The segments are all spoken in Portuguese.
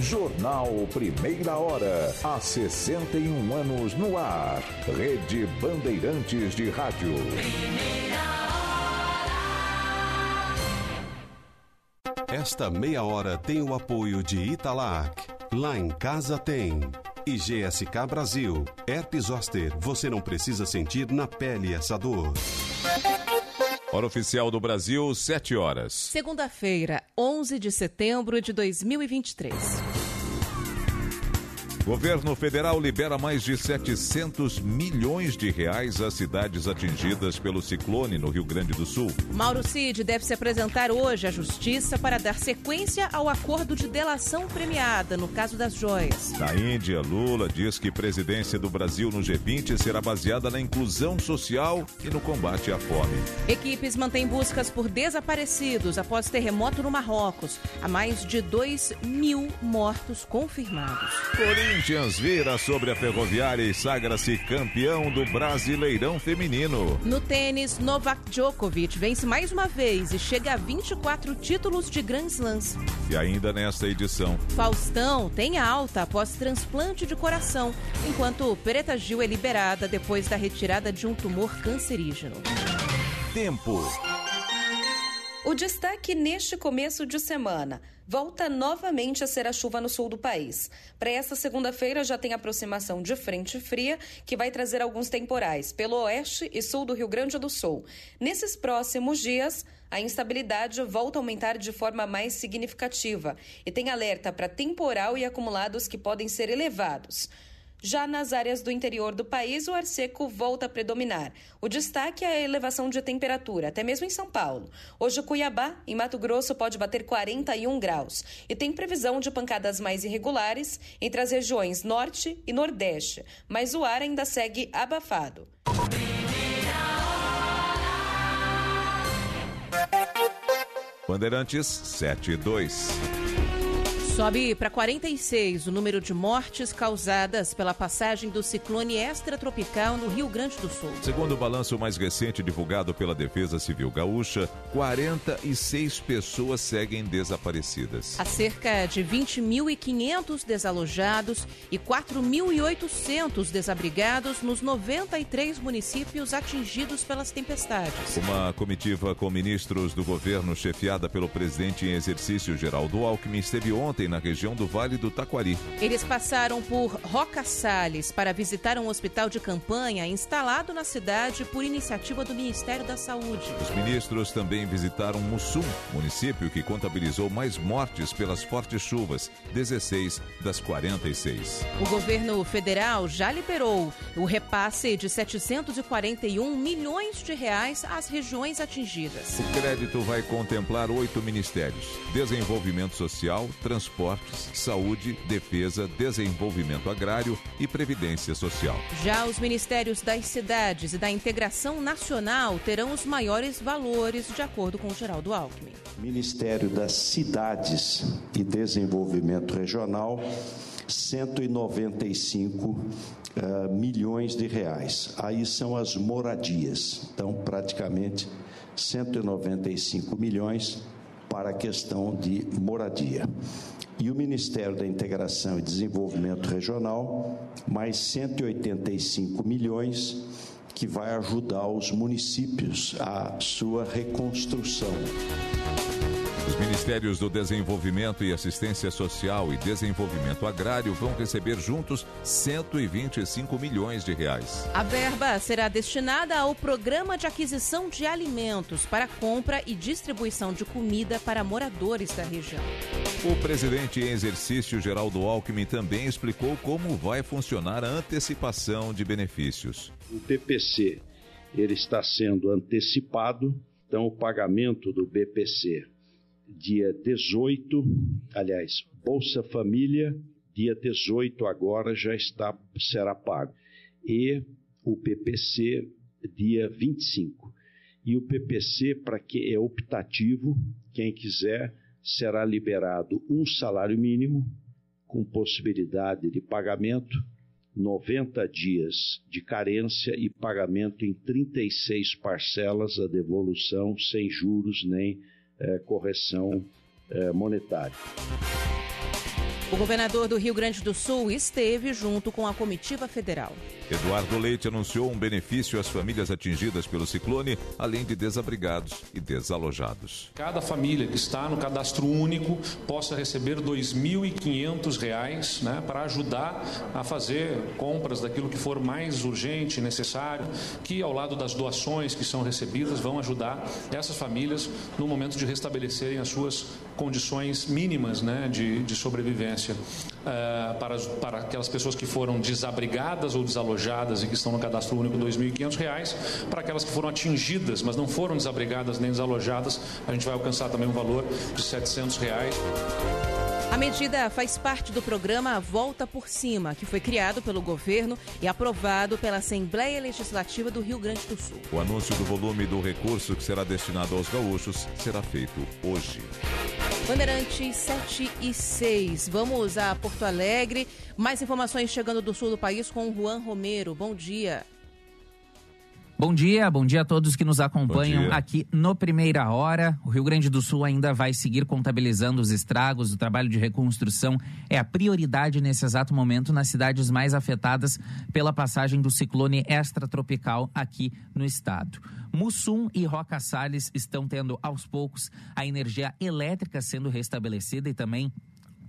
Jornal Primeira Hora. Há 61 anos no ar. Rede Bandeirantes de Rádio. Esta meia hora tem o apoio de Italac. Lá em casa tem. E GSK Brasil. Herpes Zoster. Você não precisa sentir na pele essa dor. Hora oficial do Brasil, 7 horas. Segunda-feira, 11 de setembro de 2023. Governo federal libera mais de 700 milhões de reais às cidades atingidas pelo ciclone no Rio Grande do Sul. Mauro Cid deve se apresentar hoje à Justiça para dar sequência ao acordo de delação premiada no caso das joias. Na Índia, Lula diz que presidência do Brasil no G20 será baseada na inclusão social e no combate à fome. Equipes mantêm buscas por desaparecidos após terremoto no Marrocos. Há mais de 2 mil mortos confirmados. Corinthians vira sobre a Ferroviária e sagra-se campeão do Brasileirão Feminino. No tênis, Novak Djokovic vence mais uma vez e chega a 24 títulos de Grand Slams. E ainda nesta edição, Faustão tem alta após transplante de coração, enquanto Preta Gil é liberada depois da retirada de um tumor cancerígeno. tempo. O destaque neste começo de semana volta novamente a ser a chuva no sul do país. Para esta segunda-feira já tem aproximação de frente fria que vai trazer alguns temporais pelo oeste e sul do Rio Grande do Sul. Nesses próximos dias, a instabilidade volta a aumentar de forma mais significativa e tem alerta para temporal e acumulados que podem ser elevados. Já nas áreas do interior do país, o ar seco volta a predominar. O destaque é a elevação de temperatura, até mesmo em São Paulo. Hoje, Cuiabá, em Mato Grosso, pode bater 41 graus. E tem previsão de pancadas mais irregulares entre as regiões norte e nordeste. Mas o ar ainda segue abafado. Bandeirantes 72. Sobe para 46 o número de mortes causadas pela passagem do ciclone extratropical no Rio Grande do Sul. Segundo o balanço mais recente divulgado pela Defesa Civil Gaúcha, 46 pessoas seguem desaparecidas. Há cerca de 20.500 desalojados e 4.800 desabrigados nos 93 municípios atingidos pelas tempestades. Uma comitiva com ministros do governo, chefiada pelo presidente em exercício Geraldo Alckmin, esteve ontem na região do Vale do Taquari. Eles passaram por Roca Salles para visitar um hospital de campanha instalado na cidade por iniciativa do Ministério da Saúde. Os ministros também visitaram Mussum, município que contabilizou mais mortes pelas fortes chuvas, 16 das 46. O governo federal já liberou o repasse de 741 milhões de reais às regiões atingidas. O crédito vai contemplar oito ministérios: desenvolvimento social, transportes, saúde, defesa, desenvolvimento agrário e previdência social. Já os ministérios das cidades e da integração nacional terão os maiores valores, de acordo com o Geraldo Alckmin. Ministério das Cidades e Desenvolvimento Regional, 195 uh, milhões de reais. Aí são as moradias. Então, praticamente 195 milhões para a questão de moradia. E o Ministério da Integração e Desenvolvimento Regional, mais 185 milhões, que vai ajudar os municípios a sua reconstrução. Os Ministérios do Desenvolvimento e Assistência Social e Desenvolvimento Agrário vão receber juntos 125 milhões de reais. A verba será destinada ao Programa de Aquisição de Alimentos para compra e distribuição de comida para moradores da região. O presidente em exercício, Geraldo Alckmin, também explicou como vai funcionar a antecipação de benefícios. O PPC ele está sendo antecipado, então o pagamento do BPC dia 18, aliás, Bolsa Família, dia 18 agora já está será pago. E o PPC dia 25. E o PPC para que é optativo, quem quiser será liberado um salário mínimo com possibilidade de pagamento 90 dias de carência e pagamento em 36 parcelas, a devolução sem juros nem correção é, monetária. O governador do Rio Grande do Sul esteve junto com a comitiva federal. Eduardo Leite anunciou um benefício às famílias atingidas pelo ciclone, além de desabrigados e desalojados. Cada família que está no cadastro único possa receber R$ 2.500 né, para ajudar a fazer compras daquilo que for mais urgente e necessário, que ao lado das doações que são recebidas vão ajudar essas famílias no momento de restabelecerem as suas condições mínimas né, de, de sobrevivência. Uh, para, para aquelas pessoas que foram desabrigadas ou desalojadas e que estão no cadastro único R$ 2.500, para aquelas que foram atingidas, mas não foram desabrigadas nem desalojadas, a gente vai alcançar também um valor de 700 reais. A medida faz parte do programa Volta por Cima, que foi criado pelo governo e aprovado pela Assembleia Legislativa do Rio Grande do Sul. O anúncio do volume do recurso que será destinado aos gaúchos será feito hoje. Bandeirantes 7 e 6. Vamos a Porto Alegre. Mais informações chegando do sul do país com o Juan Romero. Bom dia. Bom dia, bom dia a todos que nos acompanham aqui no Primeira Hora. O Rio Grande do Sul ainda vai seguir contabilizando os estragos. O trabalho de reconstrução é a prioridade nesse exato momento nas cidades mais afetadas pela passagem do ciclone extratropical aqui no estado. Mussum e Roca Salles estão tendo aos poucos a energia elétrica sendo restabelecida e também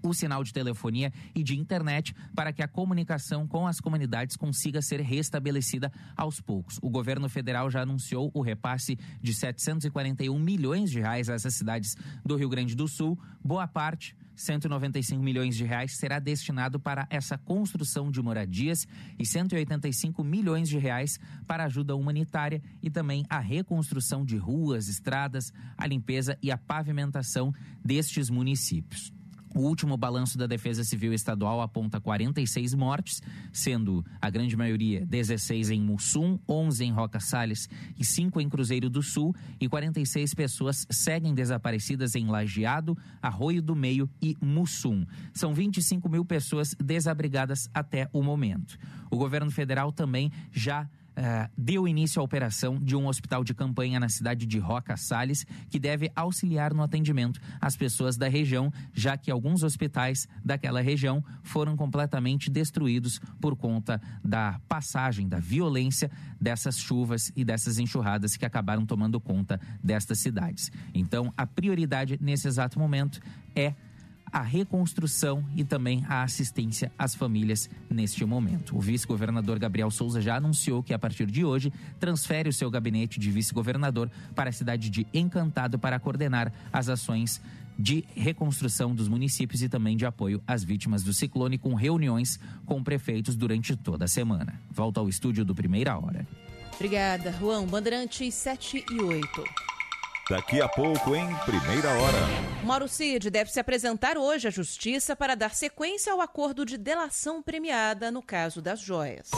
o sinal de telefonia e de internet para que a comunicação com as comunidades consiga ser restabelecida aos poucos. O governo federal já anunciou o repasse de 741 milhões de reais a essas cidades do Rio Grande do Sul. Boa parte 195 milhões de reais será destinado para essa construção de moradias e 185 milhões de reais para ajuda humanitária e também a reconstrução de ruas, estradas, a limpeza e a pavimentação destes municípios. O último balanço da Defesa Civil Estadual aponta 46 mortes, sendo a grande maioria 16 em Mussum, 11 em Roca Salles e 5 em Cruzeiro do Sul, e 46 pessoas seguem desaparecidas em Lajeado, Arroio do Meio e Mussum. São 25 mil pessoas desabrigadas até o momento. O governo federal também já Uh, deu início à operação de um hospital de campanha na cidade de Roca Salles, que deve auxiliar no atendimento às pessoas da região, já que alguns hospitais daquela região foram completamente destruídos por conta da passagem, da violência dessas chuvas e dessas enxurradas que acabaram tomando conta destas cidades. Então, a prioridade nesse exato momento é a reconstrução e também a assistência às famílias neste momento. O vice-governador Gabriel Souza já anunciou que a partir de hoje transfere o seu gabinete de vice-governador para a cidade de Encantado para coordenar as ações de reconstrução dos municípios e também de apoio às vítimas do ciclone, com reuniões com prefeitos durante toda a semana. Volta ao estúdio do Primeira Hora. Obrigada, Juan. Bandeirantes 7 e 8. Daqui a pouco, em primeira hora. Mauro Cid deve se apresentar hoje à Justiça para dar sequência ao acordo de delação premiada no caso das joias.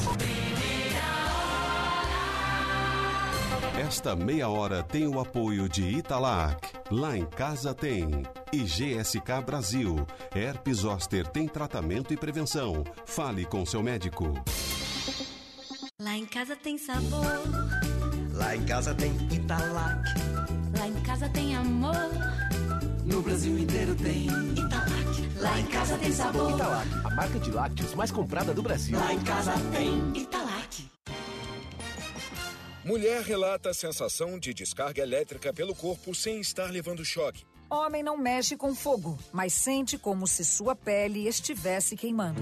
Esta meia hora tem o apoio de Italac. Lá em casa tem. E GSK Brasil. Herpes Zoster tem tratamento e prevenção. Fale com seu médico. Lá em casa tem sabor. Lá em casa tem Italac. Lá em casa tem amor. No Brasil inteiro tem Italac. Lá em casa tem sabor. Italac, a marca de lácteos mais comprada do Brasil. Lá em casa tem Italac. Mulher relata a sensação de descarga elétrica pelo corpo sem estar levando choque. Homem não mexe com fogo, mas sente como se sua pele estivesse queimando.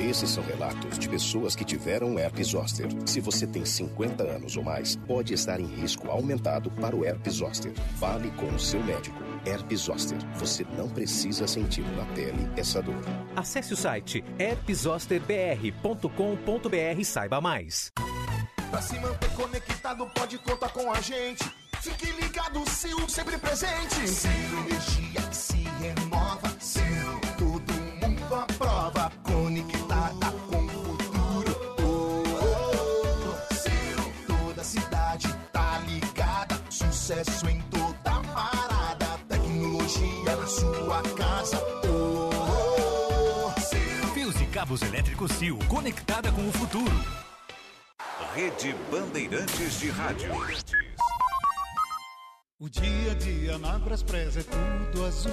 Esses são relatos de pessoas que tiveram herpes zoster. Se você tem 50 anos ou mais, pode estar em risco aumentado para o herpes zoster. Fale com o seu médico. Herpes zoster. Você não precisa sentir na pele essa dor. Acesse o site herpesosterbr.com.br e saiba mais. Pra se manter conectado, pode contar com a gente. Fique ligado, Sil, sempre presente. Sil, energia que se renova. Sil, todo mundo aprova. Conectada Sucesso em toda parada. Tecnologia na sua casa. Oh, oh, oh. Sil. Fios e cabos elétricos Sil, conectada com o futuro. Rede Bandeirantes de Rádio. O dia a dia na Braspress é tudo azul.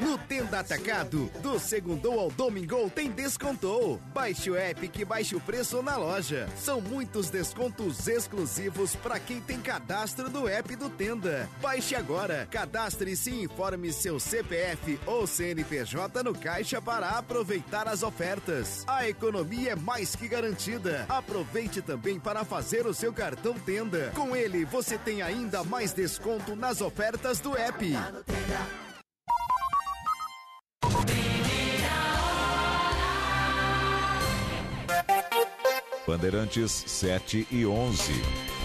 No Tenda Atacado, do segundo ao domingo tem descontou. Baixe o app que baixe o preço na loja. São muitos descontos exclusivos para quem tem cadastro no app do Tenda. Baixe agora, cadastre-se e informe seu CPF ou CNPJ no caixa para aproveitar as ofertas. A economia é mais que garantida. Aproveite também para fazer o seu cartão Tenda. Com ele, você tem ainda mais desconto nas ofertas do app. Bandeirantes 7 e 11.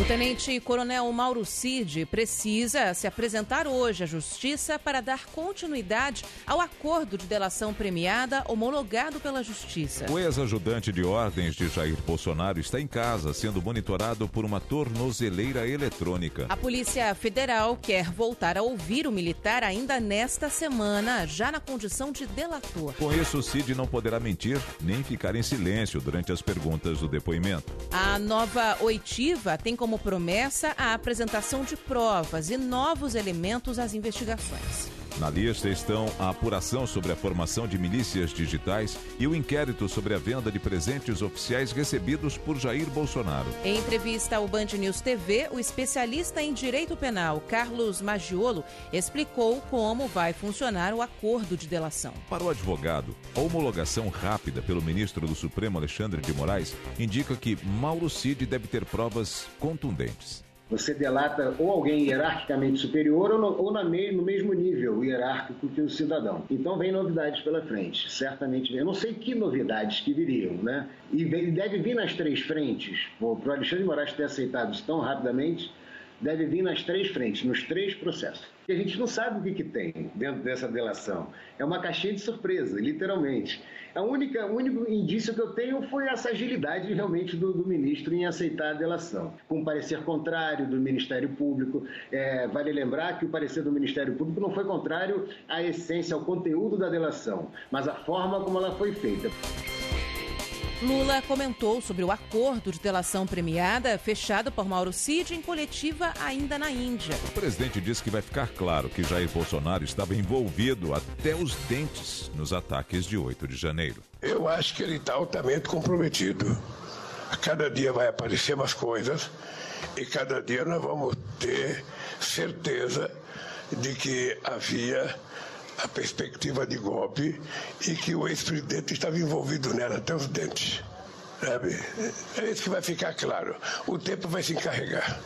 O tenente-coronel Mauro Cid precisa se apresentar hoje à Justiça para dar continuidade ao acordo de delação premiada homologado pela Justiça. O ex-ajudante de ordens de Jair Bolsonaro está em casa, sendo monitorado por uma tornozeleira eletrônica. A Polícia Federal quer voltar a ouvir o militar ainda nesta semana, já na condição de delator. Com isso, o Cid não poderá mentir nem ficar em silêncio durante as perguntas do depoimento. A nova oitiva tem como promessa a apresentação de provas e novos elementos às investigações. Na lista estão a apuração sobre a formação de milícias digitais e o inquérito sobre a venda de presentes oficiais recebidos por Jair Bolsonaro. Em entrevista ao Band News TV, o especialista em direito penal, Carlos Magiolo, explicou como vai funcionar o acordo de delação. Para o advogado, a homologação rápida pelo ministro do Supremo, Alexandre de Moraes, indica que Mauro Cid deve ter provas contundentes. Você delata ou alguém hierarquicamente superior ou, no, ou na me, no mesmo nível hierárquico que o cidadão. Então vem novidades pela frente, certamente. Eu não sei que novidades que viriam, né? E deve vir nas três frentes. Para o Alexandre de Moraes ter aceitado isso tão rapidamente, deve vir nas três frentes, nos três processos. E a gente não sabe o que, que tem dentro dessa delação. É uma caixinha de surpresa, literalmente. A única, o único indício que eu tenho foi essa agilidade realmente do, do ministro em aceitar a delação. Com parecer contrário do Ministério Público. É, vale lembrar que o parecer do Ministério Público não foi contrário à essência, ao conteúdo da delação, mas à forma como ela foi feita. Lula comentou sobre o acordo de delação premiada fechado por Mauro Cid em coletiva ainda na Índia. O presidente disse que vai ficar claro que Jair Bolsonaro estava envolvido até os dentes nos ataques de 8 de janeiro. Eu acho que ele está altamente comprometido. A cada dia vai aparecer mais coisas e cada dia nós vamos ter certeza de que havia a perspectiva de golpe e que o ex-presidente estava envolvido nela até os dentes. Sabe? É isso que vai ficar claro. O tempo vai se encarregar.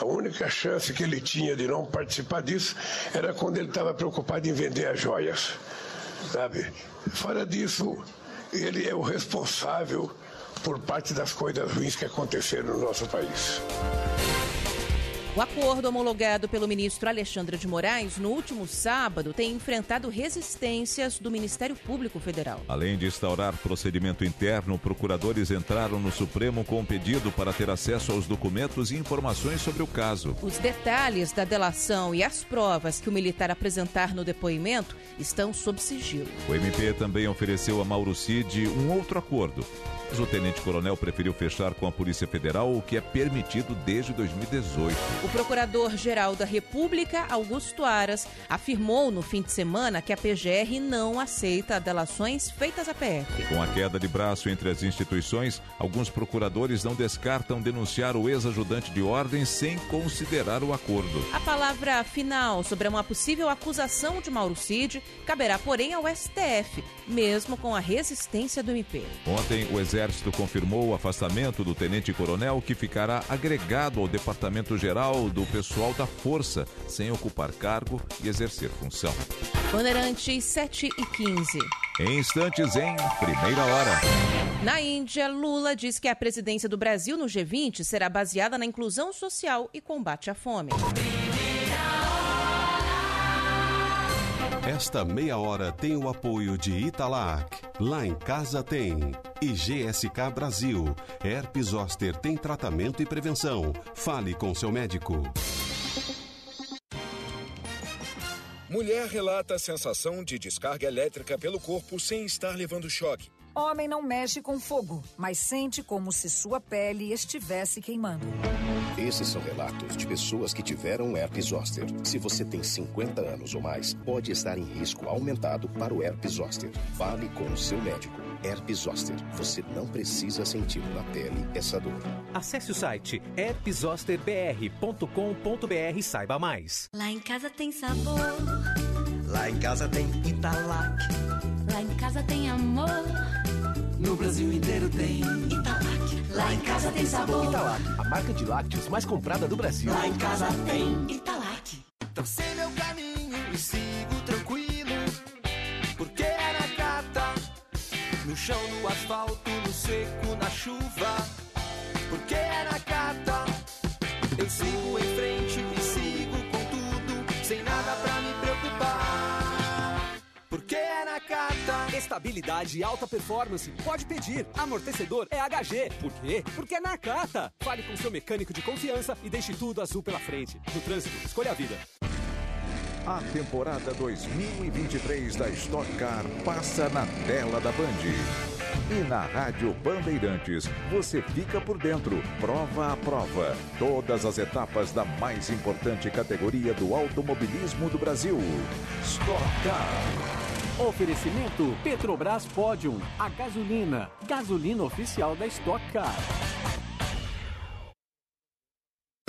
A única chance que ele tinha de não participar disso era quando ele estava preocupado em vender as joias. Sabe? Fora disso, ele é o responsável por parte das coisas ruins que aconteceram no nosso país. O acordo homologado pelo ministro Alexandre de Moraes no último sábado tem enfrentado resistências do Ministério Público Federal. Além de instaurar procedimento interno, procuradores entraram no Supremo com um pedido para ter acesso aos documentos e informações sobre o caso. Os detalhes da delação e as provas que o militar apresentar no depoimento estão sob sigilo. O MP também ofereceu a Mauro Cid um outro acordo mas o tenente-coronel preferiu fechar com a Polícia Federal, o que é permitido desde 2018. O procurador-geral da República, Augusto Aras, afirmou no fim de semana que a PGR não aceita delações feitas à PF. Com a queda de braço entre as instituições, alguns procuradores não descartam denunciar o ex-ajudante de ordem sem considerar o acordo. A palavra final sobre uma possível acusação de Mauro Cid caberá, porém, ao STF, mesmo com a resistência do MP. Ontem, o Exército Exército confirmou o afastamento do tenente-coronel, que ficará agregado ao Departamento Geral do Pessoal da Força, sem ocupar cargo e exercer função. Bandeirantes 7 e 15. Em instantes, em primeira hora. Na Índia, Lula diz que a presidência do Brasil no G20 será baseada na inclusão social e combate à fome. Esta meia hora tem o apoio de Italac. Lá em casa tem. E GSK Brasil. Herpes Zoster tem tratamento e prevenção. Fale com seu médico. Mulher relata a sensação de descarga elétrica pelo corpo sem estar levando choque. Homem não mexe com fogo, mas sente como se sua pele estivesse queimando. Esses são relatos de pessoas que tiveram herpes zoster. Se você tem 50 anos ou mais, pode estar em risco aumentado para o herpes zoster. Fale com o seu médico. Herpes zoster. Você não precisa sentir na pele essa dor. Acesse o site herpesosterbr.com.br e saiba mais. Lá em casa tem sabor. Lá em casa tem Italac. Lá em casa tem amor. No Brasil inteiro tem Italac. Lá em casa tem sabor. Italac, a marca de lácteos mais comprada do Brasil. Lá em casa tem Italac. Tracei meu caminho e sigo tranquilo. Porque é na gata. No chão, no asfalto, no seco, na chuva. Porque é na Estabilidade e alta performance. Pode pedir. Amortecedor é HG. Por quê? Porque é na Cata. Fale com seu mecânico de confiança e deixe tudo azul pela frente. No trânsito, escolha a vida. A temporada 2023 da Stock Car passa na tela da Band. E na Rádio Bandeirantes, você fica por dentro, prova a prova. Todas as etapas da mais importante categoria do automobilismo do Brasil. Stock Car. Oferecimento Petrobras Podium, a gasolina, gasolina oficial da Stock Car.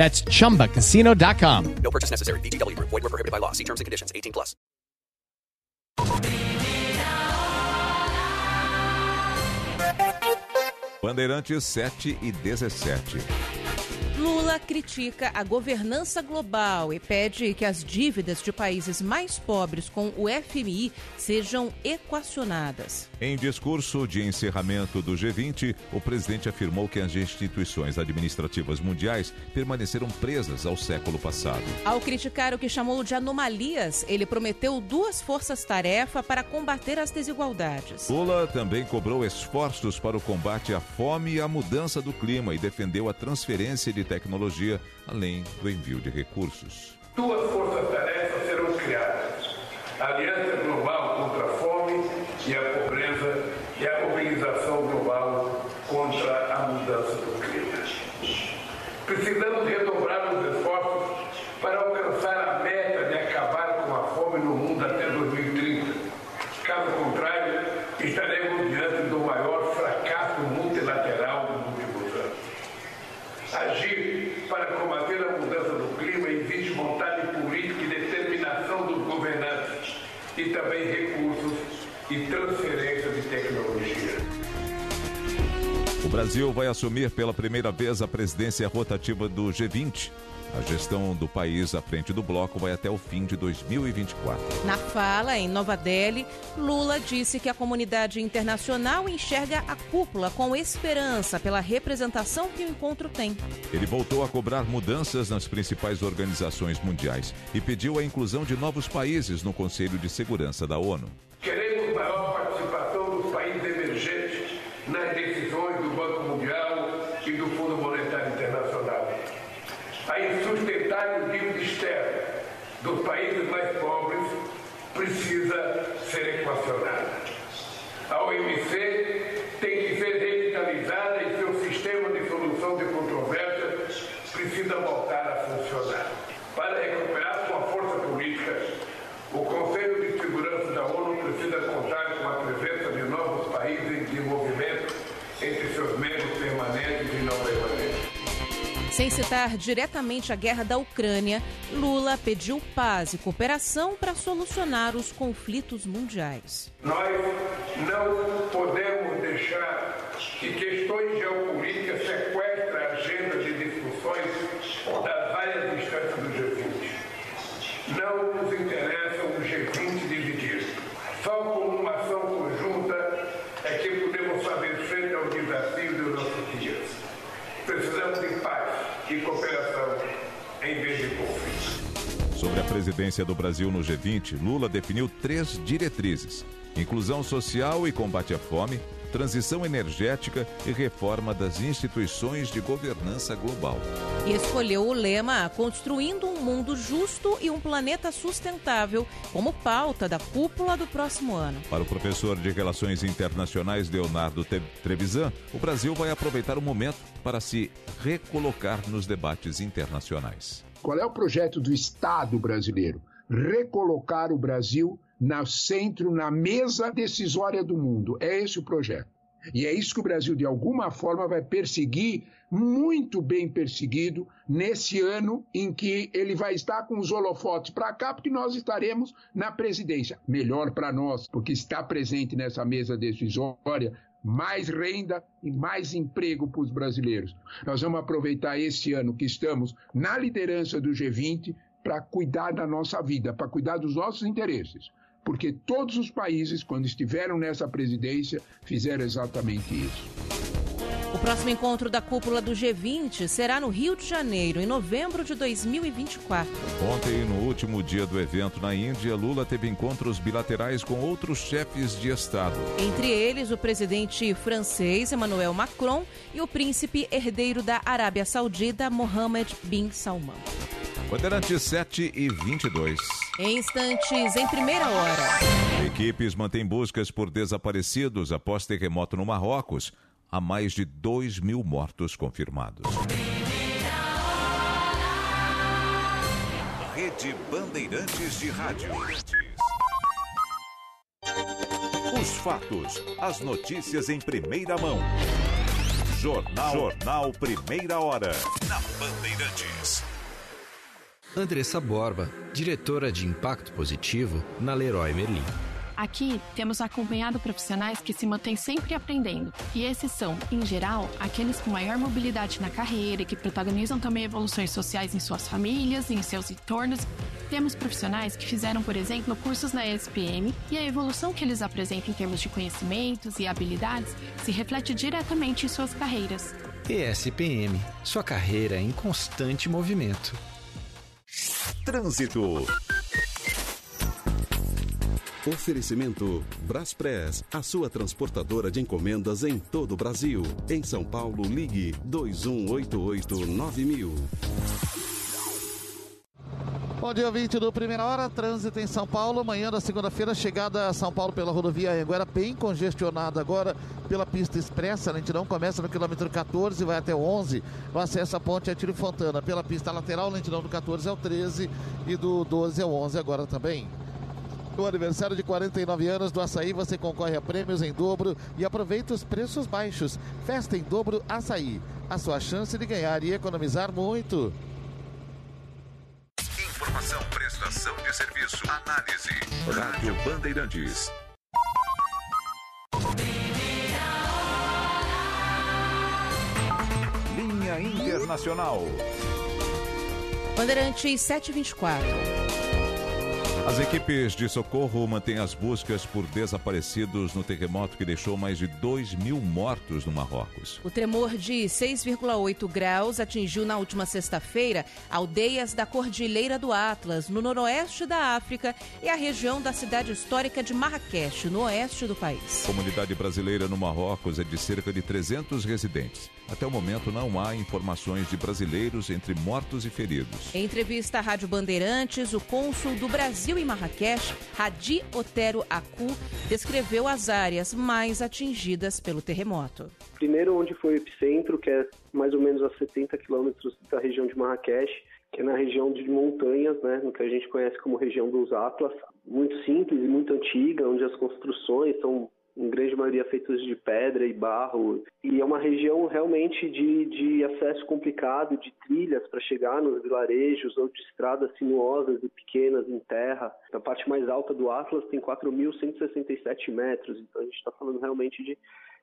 That's chumbacasino.com. No purchase necessary. VGW Group. Void were prohibited by law. See terms and conditions. 18 plus. Bandeirantes 7 e 17. Lula critica a governança global e pede que as dívidas de países mais pobres com o FMI sejam equacionadas. Em discurso de encerramento do G20, o presidente afirmou que as instituições administrativas mundiais permaneceram presas ao século passado. Ao criticar o que chamou de anomalias, ele prometeu duas forças-tarefa para combater as desigualdades. Lula também cobrou esforços para o combate à fome e à mudança do clima e defendeu a transferência de tecnologia, além do envio de recursos. Duas forças-tarefas serão criadas: a Aliança Global contra a Fome e a Pobreza e a Mobilização Global. Precisamos redobrar os esforços para alcançar a meta de acabar com a fome no mundo até 2030. Caso contrário, estaremos diante do maior fracasso multilateral dos últimos anos. Agir para combater a mudança do clima exige vontade política e determinação dos governantes e também recursos e transferência de tecnologia. O Brasil vai assumir pela primeira vez a presidência rotativa do G20. A gestão do país à frente do bloco vai até o fim de 2024. Na fala em Nova Delhi, Lula disse que a comunidade internacional enxerga a cúpula com esperança pela representação que o encontro tem. Ele voltou a cobrar mudanças nas principais organizações mundiais e pediu a inclusão de novos países no Conselho de Segurança da ONU. Queremos maior participação dos países emergentes nas decisões do Banco Mundial e do Fundo Monetário Internacional. A insustentável dívida externa dos países mais pobres precisa ser equacionada. A OMC tem que ser revitalizada e seu sistema de solução de controvérsias precisa voltar a funcionar. Para recuperar sua força política, o Conselho de Segurança da ONU precisa contar com a presença de novos países em desenvolvimento entre seus membros permanentes e não permanentes. Sem citar diretamente a guerra da Ucrânia, Lula pediu paz e cooperação para solucionar os conflitos mundiais. Nós não podemos deixar que questões geopolíticas sequestrem a agenda de discussões das várias instâncias do G20. Não nos interessa o G20 dividido. Só com uma ação conjunta é que podemos fazer frente ao desafio dos nossos dias. Precisamos de paz e cooperação em vez de conflito. Sobre a presidência do Brasil no G20, Lula definiu três diretrizes: inclusão social e combate à fome, transição energética e reforma das instituições de governança global. E escolheu o lema Construindo um Mundo Justo e um Planeta Sustentável como pauta da cúpula do próximo ano. Para o professor de Relações Internacionais Leonardo Trevisan, o Brasil vai aproveitar o momento para se recolocar nos debates internacionais. Qual é o projeto do Estado brasileiro? Recolocar o Brasil no centro, na mesa decisória do mundo. É esse o projeto. E é isso que o Brasil, de alguma forma, vai perseguir, muito bem perseguido, nesse ano em que ele vai estar com os holofotes para cá, porque nós estaremos na presidência. Melhor para nós, porque está presente nessa mesa decisória mais renda e mais emprego para os brasileiros. Nós vamos aproveitar este ano que estamos na liderança do G20 para cuidar da nossa vida, para cuidar dos nossos interesses. Porque todos os países, quando estiveram nessa presidência, fizeram exatamente isso. O próximo encontro da cúpula do G20 será no Rio de Janeiro, em novembro de 2024. Ontem, no último dia do evento na Índia, Lula teve encontros bilaterais com outros chefes de Estado. Entre eles, o presidente francês Emmanuel Macron e o príncipe herdeiro da Arábia Saudita, Mohammed bin Salman. Bandeirantes 7 e 22. Em instantes, em primeira hora. Equipes mantêm buscas por desaparecidos após terremoto no Marrocos. Há mais de 2 mil mortos confirmados. Rede Bandeirantes de Rádio. Os fatos, as notícias em primeira mão. Jornal, Jornal Primeira Hora. Na Bandeirantes. Andressa Borba, diretora de Impacto Positivo na Leroy Merlin. Aqui temos acompanhado profissionais que se mantêm sempre aprendendo. E esses são, em geral, aqueles com maior mobilidade na carreira e que protagonizam também evoluções sociais em suas famílias e em seus entornos. Temos profissionais que fizeram, por exemplo, cursos na ESPM e a evolução que eles apresentam em termos de conhecimentos e habilidades se reflete diretamente em suas carreiras. ESPM, sua carreira em constante movimento. Trânsito. Oferecimento Braspress, a sua transportadora de encomendas em todo o Brasil. Em São Paulo, ligue 2188 9000. Bom dia, 20 do Primeira Hora, trânsito em São Paulo, manhã da segunda-feira, chegada a São Paulo pela rodovia Anguera, bem congestionada agora pela pista expressa, a lentidão começa no quilômetro 14 e vai até o 11, no acesso à ponte Tiro Fontana, pela pista lateral, lentidão do 14 ao 13 e do 12 ao 11 agora também. No aniversário de 49 anos do Açaí, você concorre a prêmios em dobro e aproveita os preços baixos. Festa em dobro Açaí. A sua chance de ganhar e economizar muito. Informação, prestação de serviço, análise. Rádio Bandeirantes. Linha Internacional. Bandeirantes 724. As equipes de socorro mantêm as buscas por desaparecidos no terremoto que deixou mais de 2 mil mortos no Marrocos. O tremor de 6,8 graus atingiu na última sexta-feira aldeias da Cordilheira do Atlas, no noroeste da África, e a região da cidade histórica de Marrakech, no oeste do país. A comunidade brasileira no Marrocos é de cerca de 300 residentes. Até o momento não há informações de brasileiros entre mortos e feridos. Em entrevista à Rádio Bandeirantes, o cônsul do Brasil em Marrakech, Hadi Otero Acu, descreveu as áreas mais atingidas pelo terremoto. Primeiro, onde foi o epicentro, que é mais ou menos a 70 quilômetros da região de Marrakech, que é na região de montanhas, né, no que a gente conhece como região dos Atlas, muito simples e muito antiga, onde as construções são em grande maioria feitos de pedra e barro, e é uma região realmente de, de acesso complicado, de trilhas para chegar nos vilarejos ou de estradas sinuosas e pequenas em terra. A parte mais alta do Atlas tem 4.167 metros, então a gente está falando realmente de,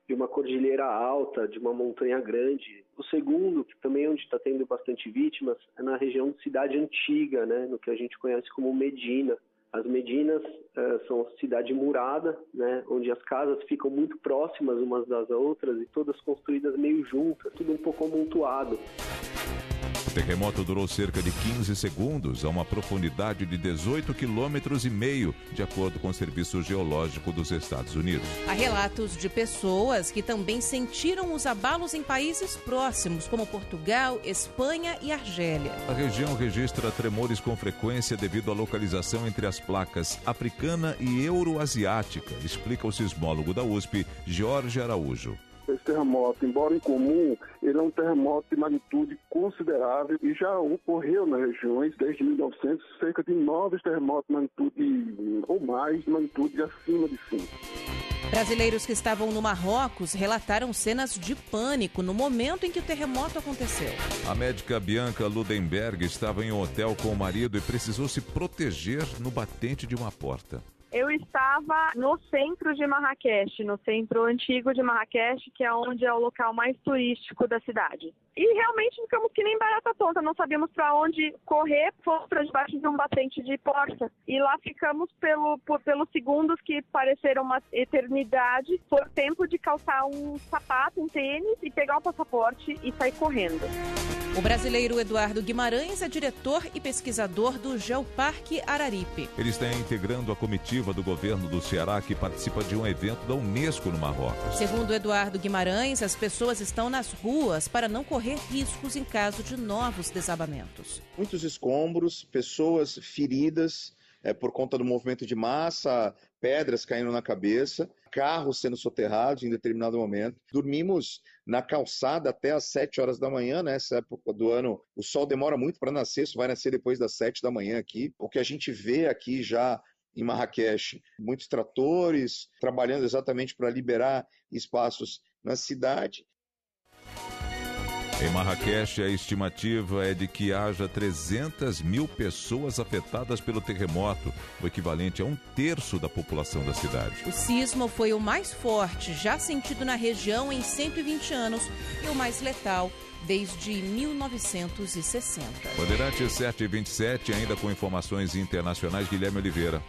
de uma cordilheira alta, de uma montanha grande. O segundo, que também é onde está tendo bastante vítimas, é na região de Cidade Antiga, né, no que a gente conhece como Medina as Medinas uh, são cidade murada, né, onde as casas ficam muito próximas umas das outras e todas construídas meio juntas, tudo um pouco amontoado. O terremoto durou cerca de 15 segundos, a uma profundidade de 18 quilômetros e meio, de acordo com o Serviço Geológico dos Estados Unidos. Há relatos de pessoas que também sentiram os abalos em países próximos, como Portugal, Espanha e Argélia. A região registra tremores com frequência devido à localização entre as placas africana e euroasiática, explica o sismólogo da USP, Jorge Araújo. Esse terremoto, embora incomum, ele é um terremoto de magnitude considerável e já ocorreu nas regiões desde 1900 cerca de nove terremotos de magnitude ou mais, de magnitude acima de 5. Brasileiros que estavam no Marrocos relataram cenas de pânico no momento em que o terremoto aconteceu. A médica Bianca Ludenberg estava em um hotel com o marido e precisou se proteger no batente de uma porta. Eu estava no centro de Marrakech, no centro antigo de Marrakech, que é onde é o local mais turístico da cidade. E realmente ficamos que nem barata tonta, não sabíamos para onde correr, fomos para debaixo de um batente de porta. E lá ficamos pelo, por, pelos segundos que pareceram uma eternidade. Foi tempo de calçar um sapato, um tênis e pegar o passaporte e sair correndo. O brasileiro Eduardo Guimarães é diretor e pesquisador do Geoparque Araripe. Ele está integrando a comitiva do governo do Ceará que participa de um evento da Unesco no Marrocos. Segundo Eduardo Guimarães, as pessoas estão nas ruas para não correr riscos em caso de novos desabamentos. Muitos escombros, pessoas feridas é, por conta do movimento de massa, pedras caindo na cabeça, carros sendo soterrados em determinado momento. Dormimos na calçada até às 7 horas da manhã, nessa né? época do ano. O sol demora muito para nascer, isso vai nascer depois das 7 da manhã aqui. O que a gente vê aqui já em Marrakech, muitos tratores trabalhando exatamente para liberar espaços na cidade. Em Marrakech, a estimativa é de que haja 300 mil pessoas afetadas pelo terremoto, o equivalente a um terço da população da cidade. O sismo foi o mais forte já sentido na região em 120 anos e o mais letal desde 1960. Bandeirante 727, ainda com informações internacionais, Guilherme Oliveira.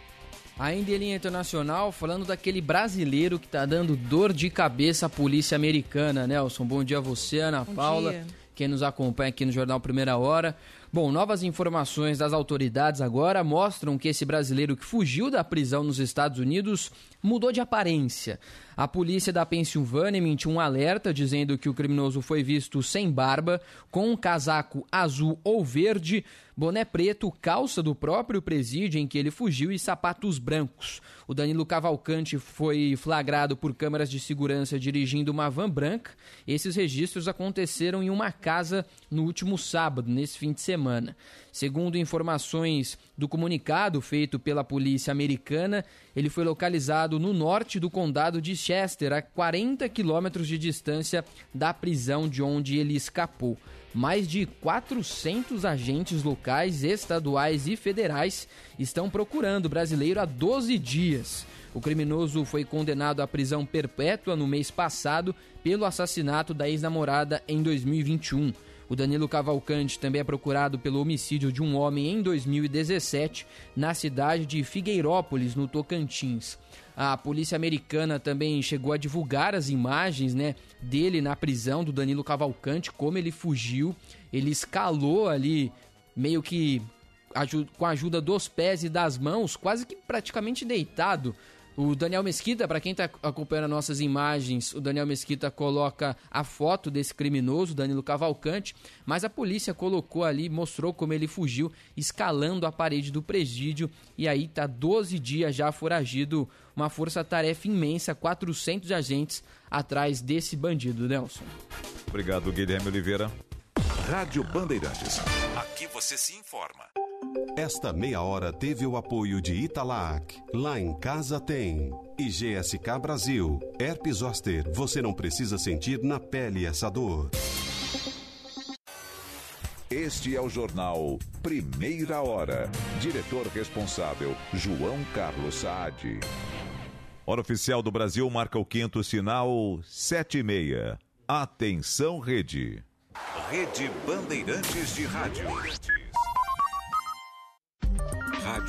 Ainda em linha internacional, falando daquele brasileiro que está dando dor de cabeça à polícia americana, Nelson. Bom dia a você, Ana Bom Paula, dia. quem nos acompanha aqui no Jornal Primeira Hora. Bom, novas informações das autoridades agora mostram que esse brasileiro que fugiu da prisão nos Estados Unidos mudou de aparência. A polícia da Pensilvânia emitiu um alerta dizendo que o criminoso foi visto sem barba, com um casaco azul ou verde. boné preto, calça do próprio presídio em que ele fugiu e sapatos brancos. O Danilo Cavalcante foi flagrado por câmeras de segurança dirigindo uma van branca. Esses registros aconteceram em uma casa no último sábado, nesse fim de semana. Segundo informações do comunicado feito pela polícia americana, ele foi localizado no norte do condado de Chester, a 40 quilômetros de distância da prisão de onde ele escapou mais de 400 agentes locais, estaduais e federais estão procurando o brasileiro há 12 dias. O criminoso foi condenado à prisão perpétua no mês passado pelo assassinato da ex-namorada em 2021. O Danilo Cavalcante também é procurado pelo homicídio de um homem em 2017 na cidade de Figueirópolis, no Tocantins. A polícia americana também chegou a divulgar as imagens, né, dele na prisão do Danilo Cavalcante, como ele fugiu, ele escalou ali meio que com a ajuda dos pés e das mãos, quase que praticamente deitado o Daniel Mesquita, para quem está acompanhando as nossas imagens, o Daniel Mesquita coloca a foto desse criminoso, Danilo Cavalcante, mas a polícia colocou ali, mostrou como ele fugiu, escalando a parede do presídio, e aí tá 12 dias já foragido, uma força-tarefa imensa, 400 agentes atrás desse bandido, Nelson. Obrigado, Guilherme Oliveira. Rádio Bandeirantes. Aqui você se informa. Esta meia hora teve o apoio de Italac. Lá em casa tem. E GSK Brasil. Herpes Zoster. Você não precisa sentir na pele essa dor. Este é o jornal Primeira Hora. Diretor responsável, João Carlos Saad. Hora oficial do Brasil marca o quinto sinal, sete e meia. Atenção, rede. Rede Bandeirantes de Rádio.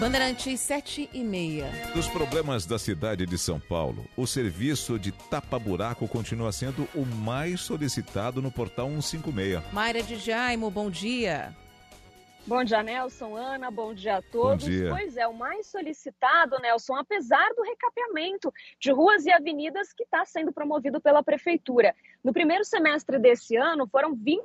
Bandeirantes 7 e meia. Dos problemas da cidade de São Paulo, o serviço de tapa-buraco continua sendo o mais solicitado no portal 156. Mayra de Jaimo, bom dia. Bom dia, Nelson, Ana, bom dia a todos. Bom dia. Pois é, o mais solicitado, Nelson, apesar do recapeamento de ruas e avenidas que está sendo promovido pela Prefeitura. No primeiro semestre desse ano, foram 20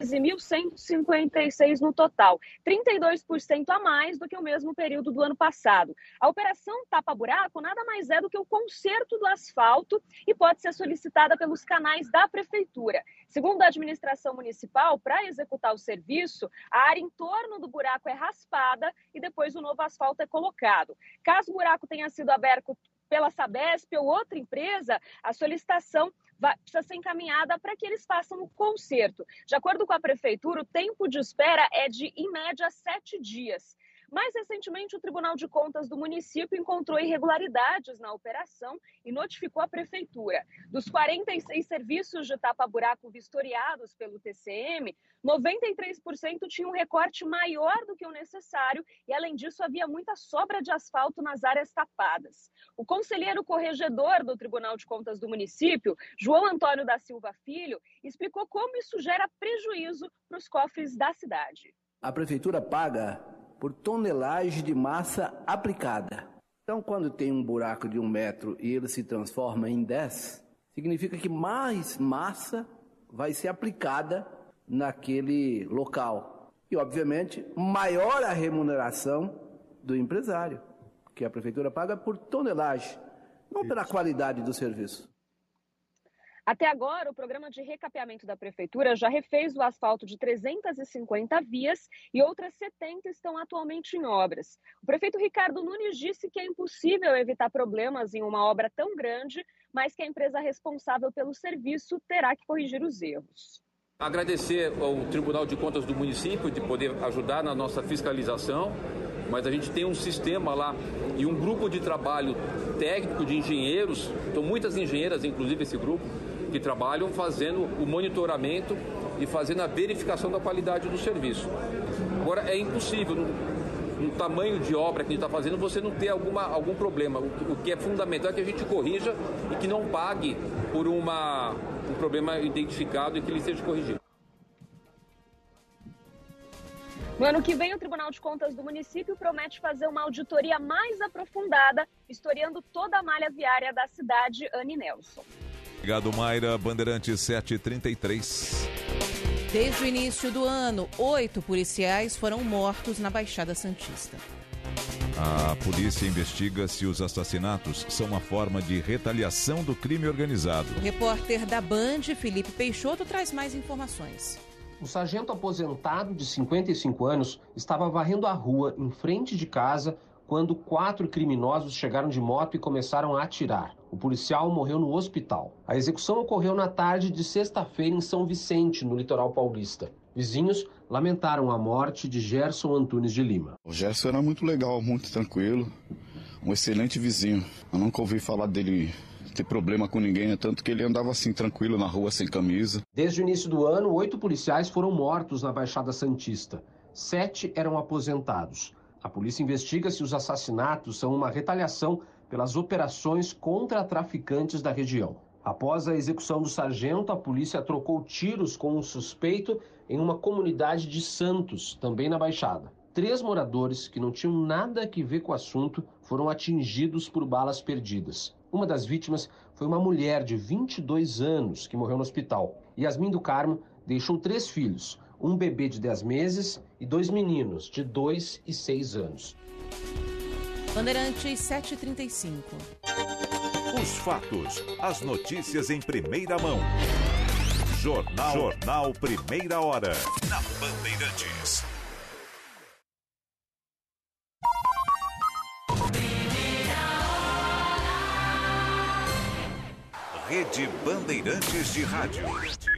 13.156 no total, 32% a mais do que o mesmo período do ano passado. A operação Tapa Buraco nada mais é do que o conserto do asfalto e pode ser solicitada pelos canais da prefeitura. Segundo a administração municipal, para executar o serviço, a área em torno do buraco é raspada e depois o novo asfalto é colocado. Caso o buraco tenha sido aberto pela Sabesp ou outra empresa, a solicitação vai, precisa ser encaminhada para que eles façam o conserto. De acordo com a prefeitura, o tempo de espera é de, em média, sete dias. Mais recentemente, o Tribunal de Contas do município encontrou irregularidades na operação e notificou a prefeitura. Dos 46 serviços de tapa-buraco vistoriados pelo TCM, 93% tinham um recorte maior do que o necessário e, além disso, havia muita sobra de asfalto nas áreas tapadas. O conselheiro corregedor do Tribunal de Contas do município, João Antônio da Silva Filho, explicou como isso gera prejuízo para os cofres da cidade. A prefeitura paga por tonelagem de massa aplicada. Então, quando tem um buraco de um metro e ele se transforma em 10, significa que mais massa vai ser aplicada naquele local. E, obviamente, maior a remuneração do empresário, que a prefeitura paga por tonelagem, não pela qualidade do serviço. Até agora, o programa de recapeamento da prefeitura já refez o asfalto de 350 vias e outras 70 estão atualmente em obras. O prefeito Ricardo Nunes disse que é impossível evitar problemas em uma obra tão grande, mas que a empresa responsável pelo serviço terá que corrigir os erros. Agradecer ao Tribunal de Contas do município de poder ajudar na nossa fiscalização, mas a gente tem um sistema lá e um grupo de trabalho técnico de engenheiros, então muitas engenheiras, inclusive esse grupo, que trabalham fazendo o monitoramento e fazendo a verificação da qualidade do serviço. Agora, é impossível, no, tamanho de obra que a gente está fazendo, você não ter alguma, algum problema. O, o, que é fundamental é que a gente corrija e que não pague por uma, um problema identificado e que ele seja corrigido. No ano que vem, o Tribunal de Contas do município promete fazer uma auditoria mais aprofundada, historiando toda a malha viária da cidade, Anne Nelson. Obrigado, Mayra. Bandeirante 733. Desde o início do ano, oito policiais foram mortos na Baixada Santista. A polícia investiga se os assassinatos são uma forma de retaliação do crime organizado. O repórter da Band, Felipe Peixoto, traz mais informações. O sargento aposentado de 55 anos estava varrendo a rua em frente de casa quando quatro criminosos chegaram de moto e começaram a atirar. O policial morreu no hospital. A execução ocorreu na tarde de sexta-feira em São Vicente, no litoral paulista. Vizinhos lamentaram a morte de Gerson Antunes de Lima. O Gerson era muito legal, muito tranquilo, um excelente vizinho. Eu nunca ouvi falar dele ter problema com ninguém, tanto que ele andava assim tranquilo na rua sem camisa. Desde o início do ano, oito policiais foram mortos na Baixada Santista. Sete eram aposentados. A polícia investiga se os assassinatos são uma retaliação pelas operações contra traficantes da região. Após a execução do sargento, a polícia trocou tiros com um suspeito em uma comunidade de Santos, também na Baixada. Três moradores que não tinham nada a ver com o assunto foram atingidos por balas perdidas. Uma das vítimas foi uma mulher de 22 anos que morreu no hospital. Yasmin do Carmo deixou três filhos, um bebê de 10 meses e dois meninos de 2 e 6 anos. Bandeirantes 735. Os fatos, as notícias em primeira mão. Jornal, Jornal Primeira Hora. Na Bandeirantes. Rede Bandeirantes de Rádio.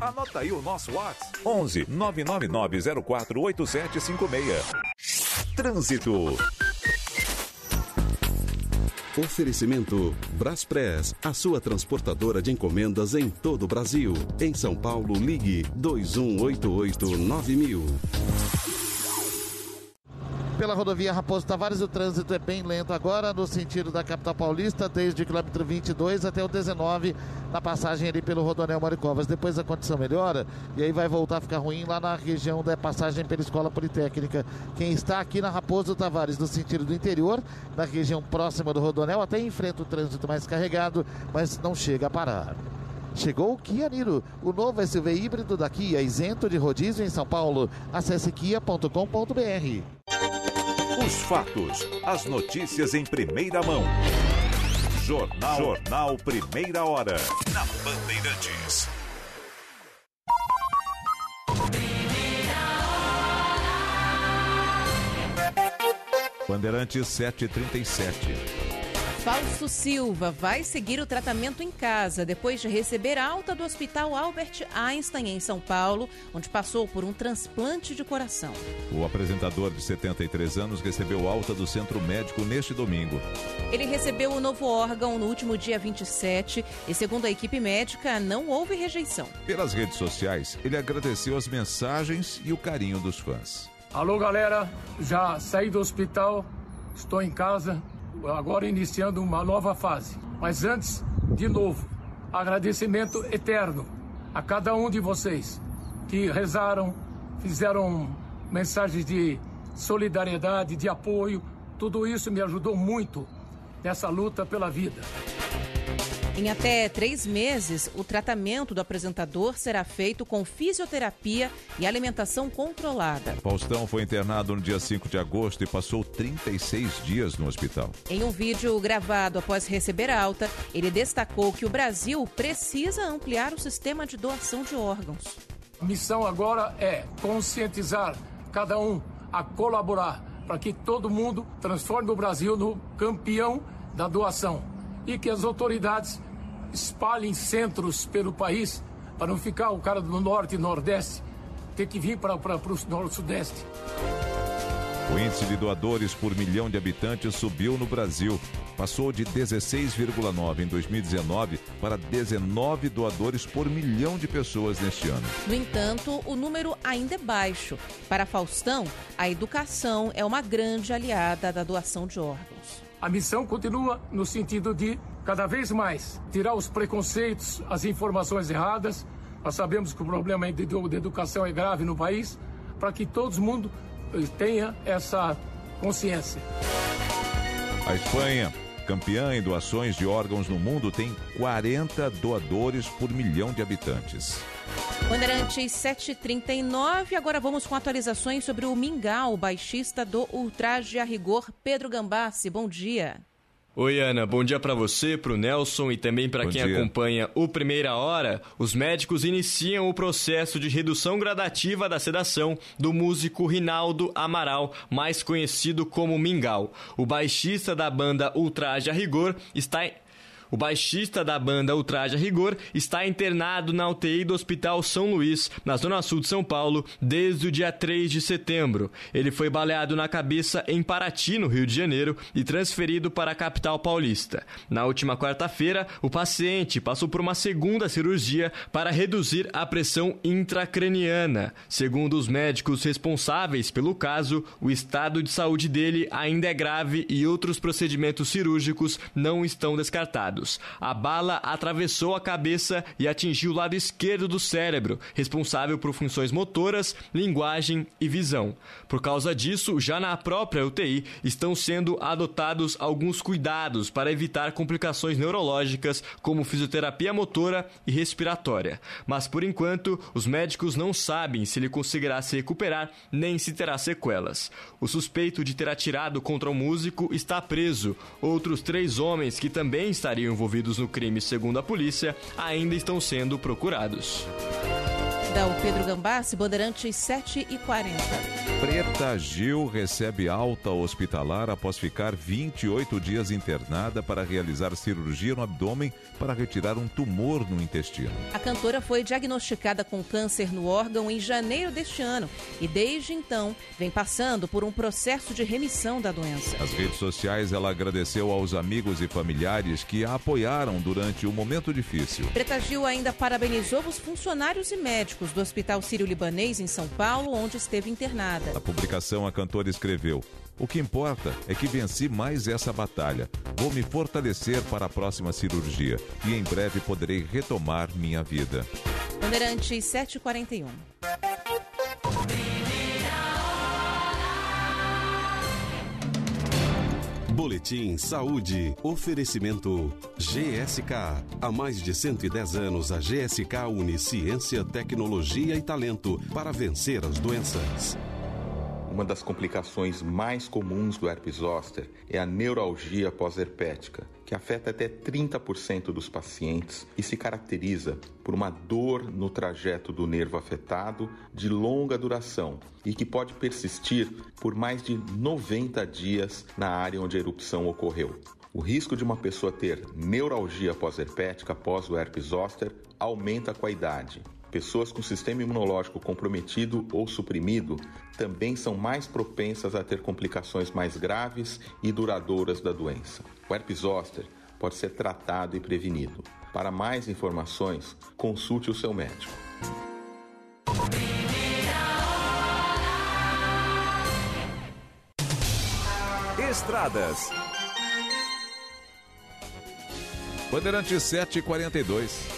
Anota aí o nosso WhatsApp: 11 999 04 8756. Trânsito. Oferecimento Braspress, a sua transportadora de encomendas em todo o Brasil. Em São Paulo, ligue 2188-9000. Pela rodovia Raposo Tavares, o trânsito é bem lento agora, no sentido da capital paulista, desde o quilômetro 22 até o 19, na passagem ali pelo Rodonel Maricovas. Depois a condição melhora e aí vai voltar a ficar ruim lá na região da passagem pela Escola Politécnica. Quem está aqui na Raposo Tavares, no sentido do interior, na região próxima do Rodonel, até enfrenta o trânsito mais carregado, mas não chega a parar. Chegou o Kia Niro, o novo SUV híbrido da Kia, isento de rodízio em São Paulo. Acesse kia.com.br. Os fatos, as notícias em primeira mão. Jornal, Jornal Primeira Hora. Na Bandeirantes. Bandeirantes 737. Fausto Silva vai seguir o tratamento em casa depois de receber alta do Hospital Albert Einstein, em São Paulo, onde passou por um transplante de coração. O apresentador de 73 anos recebeu alta do centro médico neste domingo. Ele recebeu o novo órgão no último dia 27 e, segundo a equipe médica, não houve rejeição. Pelas redes sociais, ele agradeceu as mensagens e o carinho dos fãs. Alô, galera, já saí do hospital, estou em casa agora iniciando uma nova fase. Mas antes, de novo, agradecimento eterno a cada um de vocês que rezaram, fizeram mensagens de solidariedade, de apoio. Tudo isso me ajudou muito nessa luta pela vida. Em até três meses, o tratamento do apresentador será feito com fisioterapia e alimentação controlada. Faustão foi internado no dia 5 de agosto e passou 36 dias no hospital. Em um vídeo gravado após receber alta, ele destacou que o Brasil precisa ampliar o sistema de doação de órgãos. A missão agora é conscientizar cada um a colaborar para que todo mundo transforme o Brasil no campeão da doação e que as autoridades espalhem centros pelo país para não ficar o cara do norte e nordeste ter que vir para o norte-sudeste. O índice de doadores por milhão de habitantes subiu no Brasil. Passou de 16,9 em 2019 para 19 doadores por milhão de pessoas neste ano. No entanto, o número ainda é baixo. Para Faustão, a educação é uma grande aliada da doação de órgãos. A missão continua no sentido de cada vez mais tirar os preconceitos, as informações erradas. Nós sabemos que o problema de educação é grave no país, para que todo mundo eh, tenha essa consciência. A Espanha, campeã em doações de órgãos no mundo, tem 40 doadores por milhão de habitantes. Bandeirantes 739, agora vamos com atualizações sobre o Mingau, baixista do Ultraje a Rigor, Pedro Gambassi. Bom dia. Oi, Ana. Bom dia para você, para o Nelson e também para quem dia. acompanha o Primeira Hora. Os médicos iniciam o processo de redução gradativa da sedação do músico Rinaldo Amaral, mais conhecido como Mingau. O baixista da banda Ultraje a Rigor está o baixista da banda Ultraje a Rigor está internado na UTI do Hospital São Luís, na zona sul de São Paulo, desde o dia 3 de setembro. Ele foi baleado na cabeça em Paraty, no Rio de Janeiro, e transferido para a capital paulista. Na última quarta-feira, o paciente passou por uma segunda cirurgia para reduzir a pressão intracraniana. Segundo os médicos responsáveis pelo caso, o estado de saúde dele ainda é grave e outros procedimentos cirúrgicos não estão descartados. A bala atravessou a cabeça e atingiu o lado esquerdo do cérebro, responsável por funções motoras, linguagem e visão. Por causa disso, já na própria UTI estão sendo adotados alguns cuidados para evitar complicações neurológicas, como fisioterapia motora e respiratória. Mas por enquanto, os médicos não sabem se ele conseguirá se recuperar nem se terá sequelas. O suspeito de ter atirado contra o músico está preso. Outros três homens que também estariam envolvidos no crime, segundo a polícia, ainda estão sendo procurados. Da o Pedro Gambassi, Bandeirantes 7 e 40. Preta Gil recebe alta hospitalar após ficar 28 dias internada para realizar cirurgia no abdômen para retirar um tumor no intestino. A cantora foi diagnosticada com câncer no órgão em janeiro deste ano e desde então vem passando por um processo de remissão da doença. Nas redes sociais, ela agradeceu aos amigos e familiares que a apoiaram durante o momento difícil. Preta Gil ainda parabenizou os funcionários e médicos do Hospital Sírio-Libanês em São Paulo, onde esteve internada. Na publicação, a cantora escreveu: o que importa é que venci mais essa batalha. Vou me fortalecer para a próxima cirurgia e em breve poderei retomar minha vida. Bandeirantes 741. Boletim Saúde. Oferecimento GSK. Há mais de 110 anos, a GSK une ciência, tecnologia e talento para vencer as doenças. Uma das complicações mais comuns do herpes zoster é a neuralgia pós-herpética, que afeta até 30% dos pacientes e se caracteriza por uma dor no trajeto do nervo afetado de longa duração e que pode persistir por mais de 90 dias na área onde a erupção ocorreu. O risco de uma pessoa ter neuralgia pós-herpética após o herpes zoster aumenta com a idade Pessoas com sistema imunológico comprometido ou suprimido também são mais propensas a ter complicações mais graves e duradouras da doença. O herpes zoster pode ser tratado e prevenido. Para mais informações, consulte o seu médico. Estradas Bandeirante 742.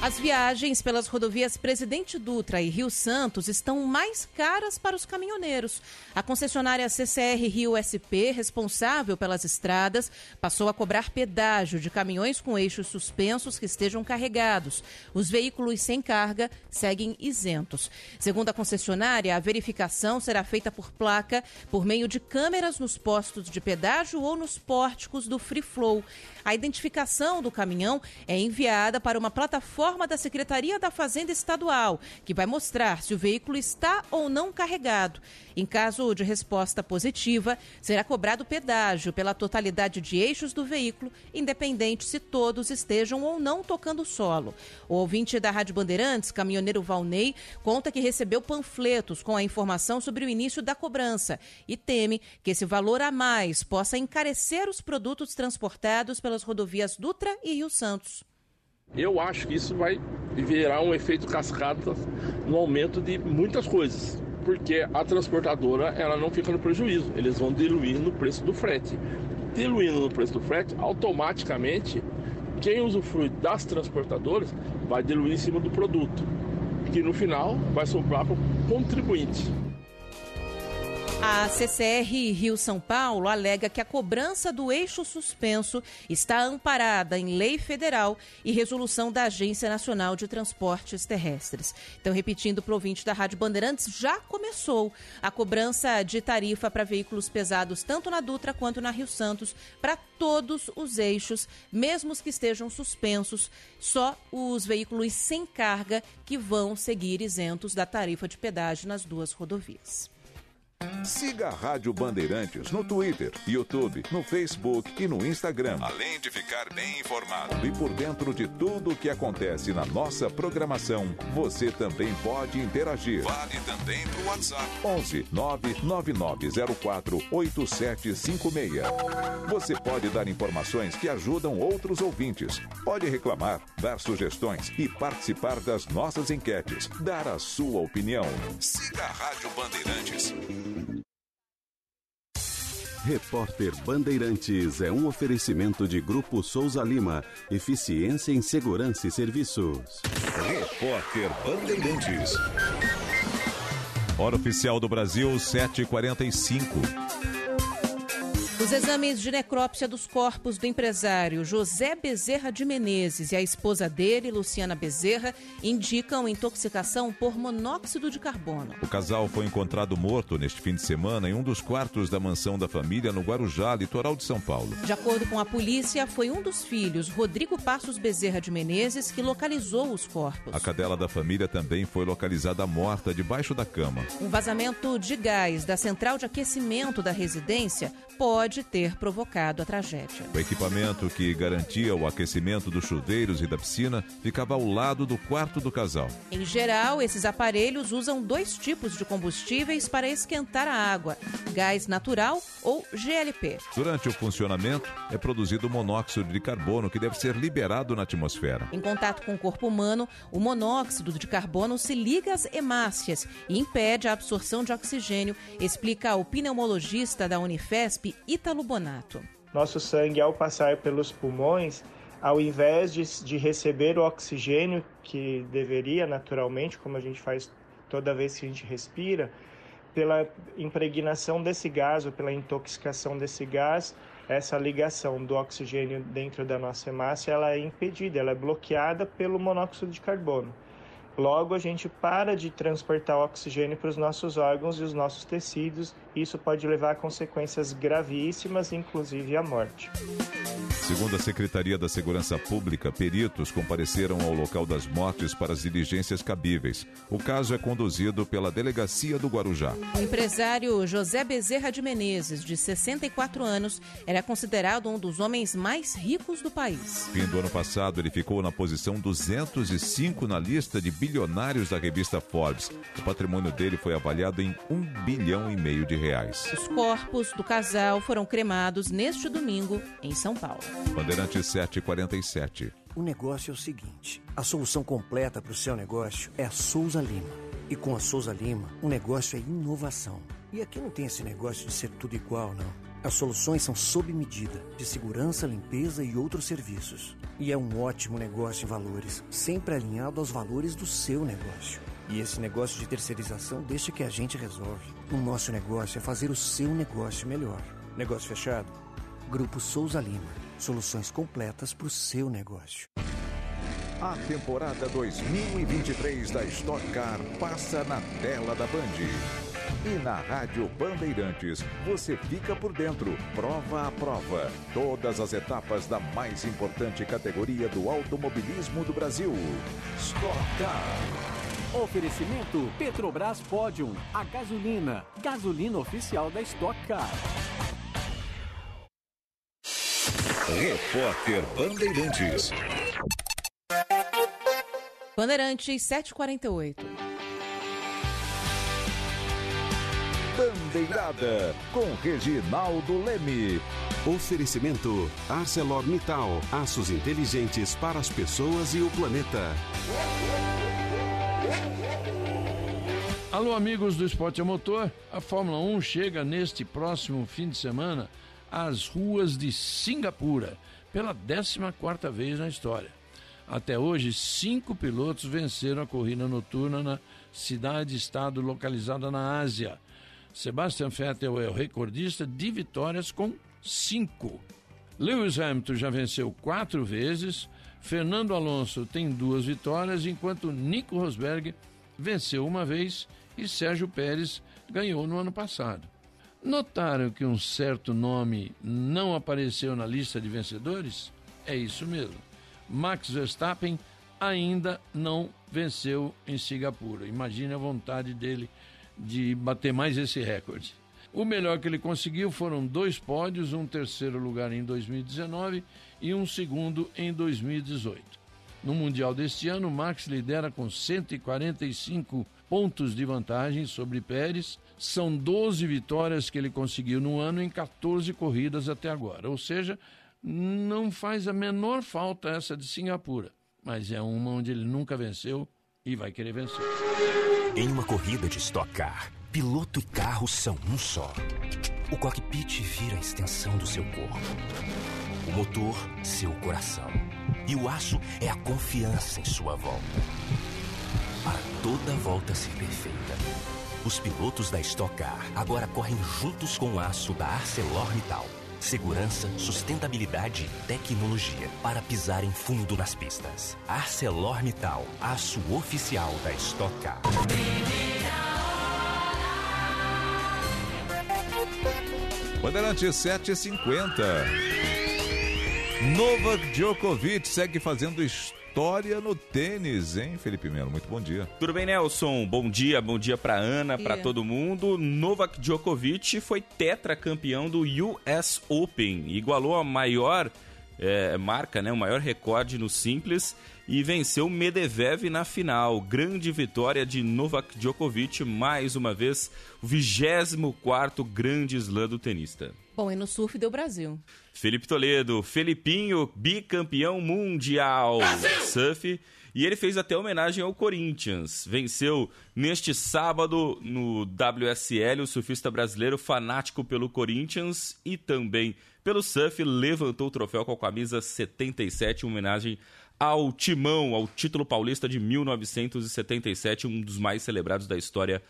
As viagens pelas rodovias Presidente Dutra e Rio Santos estão mais caras para os caminhoneiros. A concessionária CCR Rio SP, responsável pelas estradas, passou a cobrar pedágio de caminhões com eixos suspensos que estejam carregados. Os veículos sem carga seguem isentos. Segundo a concessionária, a verificação será feita por placa por meio de câmeras nos postos de pedágio ou nos pórticos do Free Flow. A identificação do caminhão é enviada para uma plataforma da Secretaria da Fazenda Estadual, que vai mostrar se o veículo está ou não carregado. Em caso de resposta positiva, será cobrado pedágio pela totalidade de eixos do veículo, independente se todos estejam ou não tocando o solo. O ouvinte da Rádio Bandeirantes, caminhoneiro Valnei, conta que recebeu panfletos com a informação sobre o início da cobrança e teme que esse valor a mais possa encarecer os produtos transportados pelas rodovias Dutra e Rio Santos. Eu acho que isso vai virar um efeito cascata no aumento de muitas coisas porque a transportadora ela não fica no prejuízo, eles vão diluir no preço do frete. Diluindo no preço do frete, automaticamente quem usufrui das transportadoras vai diluir em cima do produto, que no final vai sobrar para o contribuinte. A CCR Rio São Paulo alega que a cobrança do eixo suspenso está amparada em lei federal e resolução da Agência Nacional de Transportes Terrestres. Então, repetindo o ouvinte da Rádio Bandeirantes, já começou a cobrança de tarifa para veículos pesados, tanto na Dutra quanto na Rio Santos, para todos os eixos, mesmo os que estejam suspensos, só os veículos sem carga que vão seguir isentos da tarifa de pedágio nas duas rodovias. Siga a Rádio Bandeirantes no Twitter, YouTube, no Facebook e no Instagram. Além de ficar bem informado e por dentro de tudo o que acontece na nossa programação, você também pode interagir. Vale também para o WhatsApp. 11 99904 8756. Você pode dar informações que ajudam outros ouvintes. Pode reclamar, dar sugestões e participar das nossas enquetes. Dar a sua opinião. Siga a Rádio Bandeirantes. Repórter Bandeirantes é um oferecimento de Grupo Souza Lima. Eficiência em Segurança e Serviços. Repórter Bandeirantes. Hora oficial do Brasil, 7h45. Os exames de necrópsia dos corpos do empresário José Bezerra de Menezes e a esposa dele, Luciana Bezerra, indicam intoxicação por monóxido de carbono. O casal foi encontrado morto neste fim de semana em um dos quartos da mansão da família no Guarujá, litoral de São Paulo. De acordo com a polícia, foi um dos filhos, Rodrigo Passos Bezerra de Menezes, que localizou os corpos. A cadela da família também foi localizada morta debaixo da cama. Um vazamento de gás da central de aquecimento da residência pode ter provocado a tragédia. O equipamento que garantia o aquecimento dos chuveiros e da piscina ficava ao lado do quarto do casal. Em geral, esses aparelhos usam dois tipos de combustíveis para esquentar a água: gás natural ou GLP. Durante o funcionamento, é produzido monóxido de carbono que deve ser liberado na atmosfera. Em contato com o corpo humano, o monóxido de carbono se liga às hemácias e impede a absorção de oxigênio, explica o pneumologista da Unifesp, Ítalo Bonato. Nosso sangue, ao passar pelos pulmões, ao invés de, de receber o oxigênio que deveria naturalmente, como a gente faz toda vez que a gente respira, pela impregnação desse gás ou pela intoxicação desse gás, essa ligação do oxigênio dentro da nossa hemácia ela é impedida, ela é bloqueada pelo monóxido de carbono. Logo, a gente para de transportar oxigênio para os nossos órgãos e os nossos tecidos, e isso pode levar a consequências gravíssimas, inclusive a morte. Segundo a Secretaria da Segurança Pública, peritos compareceram ao local das mortes para as diligências cabíveis. O caso é conduzido pela Delegacia do Guarujá. O empresário José Bezerra de Menezes, de 64 anos, era considerado um dos homens mais ricos do país. Fim do ano passado, ele ficou na posição 205 na lista de bilionários da revista Forbes. O patrimônio dele foi avaliado em um bilhão e meio de reais. Os corpos do casal foram cremados neste domingo em São Paulo. Bandeirante 747. O negócio é o seguinte: a solução completa para o seu negócio é a Souza Lima. E com a Souza Lima, o negócio é inovação. E aqui não tem esse negócio de ser tudo igual, não. As soluções são sob medida, de segurança, limpeza e outros serviços. E é um ótimo negócio em valores, sempre alinhado aos valores do seu negócio. E esse negócio de terceirização deixa que a gente resolve. O nosso negócio é fazer o seu negócio melhor. Negócio fechado? Grupo Souza Lima. Soluções completas para o seu negócio. A temporada 2023 da Stock Car passa na tela da Band. E na Rádio Bandeirantes, você fica por dentro, prova a prova. Todas as etapas da mais importante categoria do automobilismo do Brasil. Stock Car. Oferecimento Petrobras Podium, a gasolina, gasolina oficial da Stock Car. Repórter Bandeirantes. Bandeirantes 748. Bandeirada com Reginaldo Leme. Oferecimento ArcelorMittal, aços inteligentes para as pessoas e o planeta. Alô, amigos do Esporte a Motor. A Fórmula 1 chega neste próximo fim de semana às ruas de Singapura, pela 14 quarta vez na história. Até hoje, cinco pilotos venceram a corrida noturna na cidade-estado localizada na Ásia. Sebastian Vettel é o recordista de vitórias com cinco. Lewis Hamilton já venceu quatro vezes, Fernando Alonso tem duas vitórias, enquanto Nico Rosberg venceu uma vez e Sérgio Pérez ganhou no ano passado. Notaram que um certo nome não apareceu na lista de vencedores? É isso mesmo. Max Verstappen ainda não venceu em Singapura. Imagine a vontade dele de bater mais esse recorde. O melhor que ele conseguiu foram dois pódios, um terceiro lugar em 2019 e um segundo em 2018. No Mundial deste ano, Max lidera com 145 pontos de vantagem sobre Pérez. São 12 vitórias que ele conseguiu no ano em 14 corridas até agora. Ou seja, não faz a menor falta essa de Singapura, mas é uma onde ele nunca venceu e vai querer vencer. Em uma corrida de Stock Car, piloto e carro são um só. O cockpit vira a extensão do seu corpo. O motor, seu coração. E o aço é a confiança em sua volta. Para toda volta ser perfeita, os pilotos da Stock Car agora correm juntos com o aço da ArcelorMittal. Segurança, sustentabilidade tecnologia para pisar em fundo nas pistas. ArcelorMittal, aço oficial da Stock Car. Bandeirante 750. Novak Djokovic segue fazendo história no tênis, hein, Felipe Melo? Muito bom dia. Tudo bem, Nelson? Bom dia, bom dia para Ana, para todo mundo. Novak Djokovic foi tetracampeão do US Open, igualou a maior é, marca, né, o maior recorde no simples e venceu Medvedev na final. Grande vitória de Novak Djokovic, mais uma vez, o 24 grande slam do tenista. Bom, e no surf deu Brasil. Felipe Toledo, Felipinho, bicampeão mundial Brasil! surf. E ele fez até homenagem ao Corinthians. Venceu neste sábado no WSL o surfista brasileiro fanático pelo Corinthians e também pelo surf. Levantou o troféu com a camisa 77, em homenagem ao Timão, ao título paulista de 1977, um dos mais celebrados da história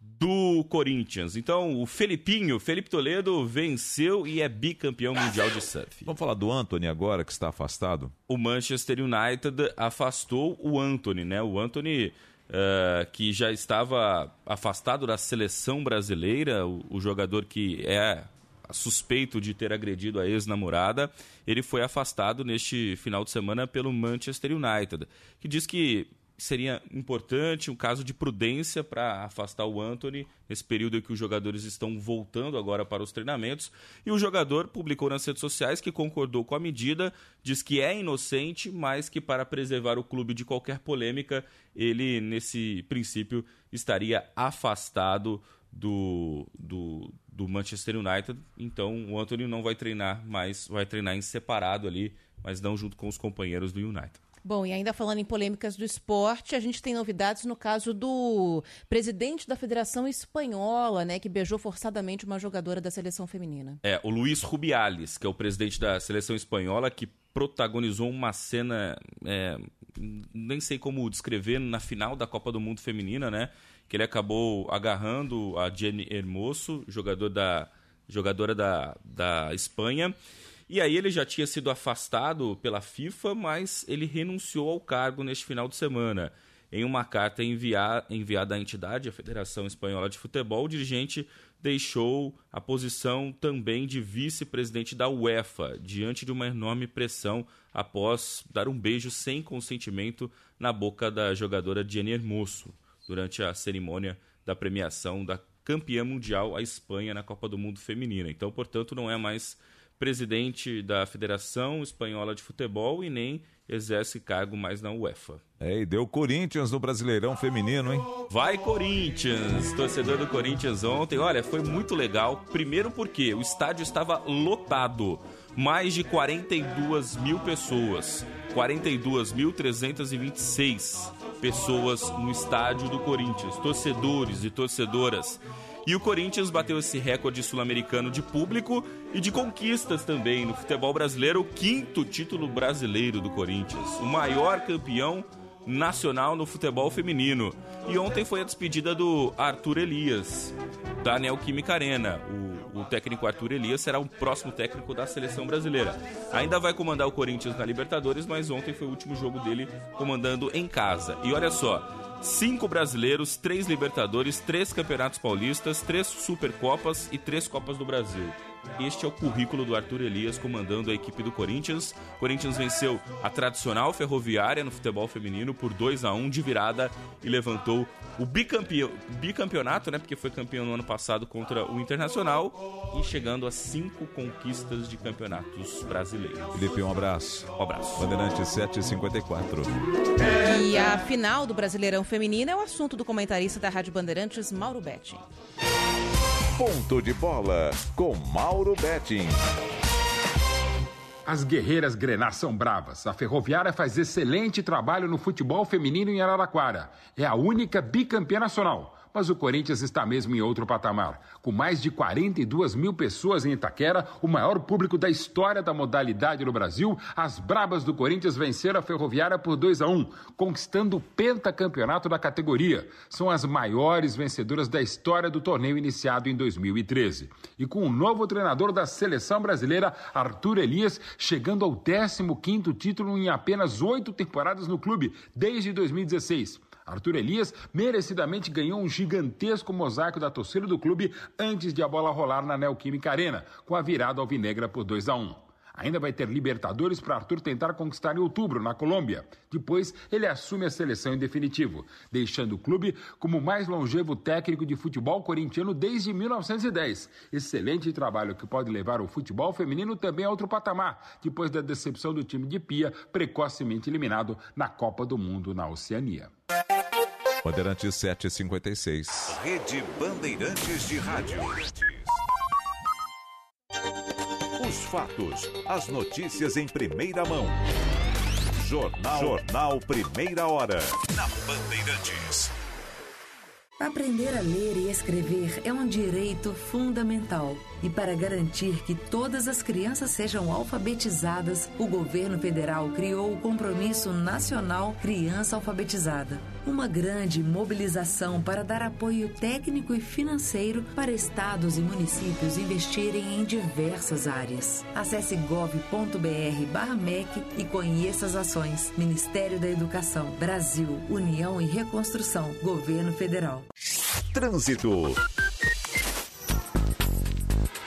do Corinthians. Então, o Felipinho, Felipe Toledo, venceu e é bicampeão mundial de surf. Vamos falar do Anthony agora, que está afastado? O Manchester United afastou o Anthony, né? O Anthony, uh, que já estava afastado da seleção brasileira, o, o jogador que é suspeito de ter agredido a ex-namorada, ele foi afastado neste final de semana pelo Manchester United, que diz que seria importante um caso de prudência para afastar o Anthony nesse período em que os jogadores estão voltando agora para os treinamentos. E o jogador publicou nas redes sociais que concordou com a medida, diz que é inocente, mas que para preservar o clube de qualquer polêmica, ele, nesse princípio, estaria afastado do, do, do Manchester United. Então o Anthony não vai treinar mais, vai treinar em separado ali, mas não junto com os companheiros do United. Bom, e ainda falando em polêmicas do esporte, a gente tem novidades no caso do presidente da Federação Espanhola, né, que beijou forçadamente uma jogadora da seleção feminina. É, o Luiz Rubiales, que é o presidente da seleção espanhola, que protagonizou uma cena, é, nem sei como descrever, na final da Copa do Mundo Feminina, né? Que ele acabou agarrando a Jenny Hermoso, jogador da, jogadora da, da Espanha, e aí ele já tinha sido afastado pela FIFA, mas ele renunciou ao cargo neste final de semana. Em uma carta enviada à entidade, a Federação Espanhola de Futebol, o dirigente deixou a posição também de vice-presidente da UEFA, diante de uma enorme pressão após dar um beijo sem consentimento na boca da jogadora Jenny Hermoso, durante a cerimônia da premiação da campeã mundial, a Espanha, na Copa do Mundo Feminina. Então, portanto, não é mais presidente da Federação Espanhola de Futebol e nem exerce cargo mais na UEFA. É, e deu Corinthians no Brasileirão Feminino, hein? Vai Corinthians! Torcedor do Corinthians ontem, olha, foi muito legal. Primeiro porque o estádio estava lotado. Mais de 42 mil pessoas. 42.326 pessoas no estádio do Corinthians. Torcedores e torcedoras. E o Corinthians bateu esse recorde sul-americano de público e de conquistas também no futebol brasileiro, o quinto título brasileiro do Corinthians, o maior campeão nacional no futebol feminino. E ontem foi a despedida do Arthur Elias, da Neoquímica Arena. O, o, técnico Arthur Elias será o próximo técnico da seleção brasileira. Ainda vai comandar o Corinthians na Libertadores, mas ontem foi o último jogo dele comandando em casa. E olha só, cinco brasileiros, três Libertadores, três Campeonatos Paulistas, três Supercopas e três Copas do Brasil. Este é o currículo do Arthur Elias comandando a equipe do Corinthians. O Corinthians venceu a tradicional ferroviária no futebol feminino por 2 a 1 de virada e levantou o bicampeão, bicampeonato, né? Porque foi campeão no ano passado contra o Internacional e chegando a cinco conquistas de campeonatos brasileiros. Felipe, um abraço. Um abraço. Bandeirante 754. E a final do Brasileirão Feminino é o assunto do comentarista da Rádio Bandeirantes, Mauro Betti. Ponto de bola com Mauro Betting. As guerreiras Grenar são bravas. A Ferroviária faz excelente trabalho no futebol feminino em Araraquara. É a única bicampeã nacional. Mas o Corinthians está mesmo em outro patamar. Com mais de 42 mil pessoas em Itaquera, o maior público da história da modalidade no Brasil, as Brabas do Corinthians venceram a Ferroviária por 2 a 1, conquistando o pentacampeonato da categoria. São as maiores vencedoras da história do torneio iniciado em 2013. E com o novo treinador da seleção brasileira, Arthur Elias, chegando ao 15º título em apenas oito temporadas no clube, desde 2016. Arthur Elias merecidamente ganhou um gigantesco mosaico da torcida do clube antes de a bola rolar na Neoquímica Arena, com a virada alvinegra por 2 a 1. Ainda vai ter Libertadores para Arthur tentar conquistar em outubro, na Colômbia. Depois, ele assume a seleção em definitivo, deixando o clube como o mais longevo técnico de futebol corintiano desde 1910. Excelente trabalho que pode levar o futebol feminino também a outro patamar, depois da decepção do time de Pia, precocemente eliminado na Copa do Mundo na Oceania. Bandeirantes 756. Rede Bandeirantes de Rádio. Os fatos, as notícias em primeira mão. Jornal, Jornal Primeira Hora. Na Bandeirantes. Aprender a ler e escrever é um direito fundamental. E para garantir que todas as crianças sejam alfabetizadas, o governo federal criou o Compromisso Nacional Criança Alfabetizada. Uma grande mobilização para dar apoio técnico e financeiro para estados e municípios investirem em diversas áreas. Acesse gov.br/mec e conheça as ações. Ministério da Educação, Brasil, União e Reconstrução, Governo Federal. Trânsito.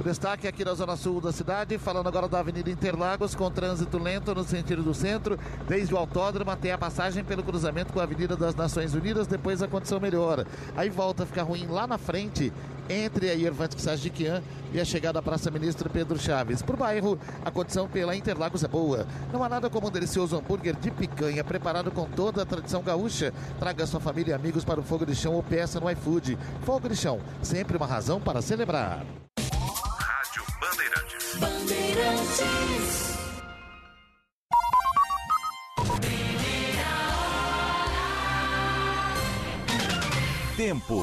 Destaque aqui na zona sul da cidade, falando agora da Avenida Interlagos, com trânsito lento no sentido do centro, desde o autódromo até a passagem pelo cruzamento com a Avenida das Nações Unidas, depois a condição melhora. Aí volta a ficar ruim lá na frente, entre a Irvante Sajiquian e a chegada à Praça Ministro Pedro Chaves. Por bairro, a condição pela Interlagos é boa. Não há nada como um delicioso hambúrguer de picanha preparado com toda a tradição gaúcha. Traga sua família e amigos para o Fogo de Chão ou peça no iFood. Fogo de Chão, sempre uma razão para celebrar. Bandeirantes. Bandeirantes. Tempo.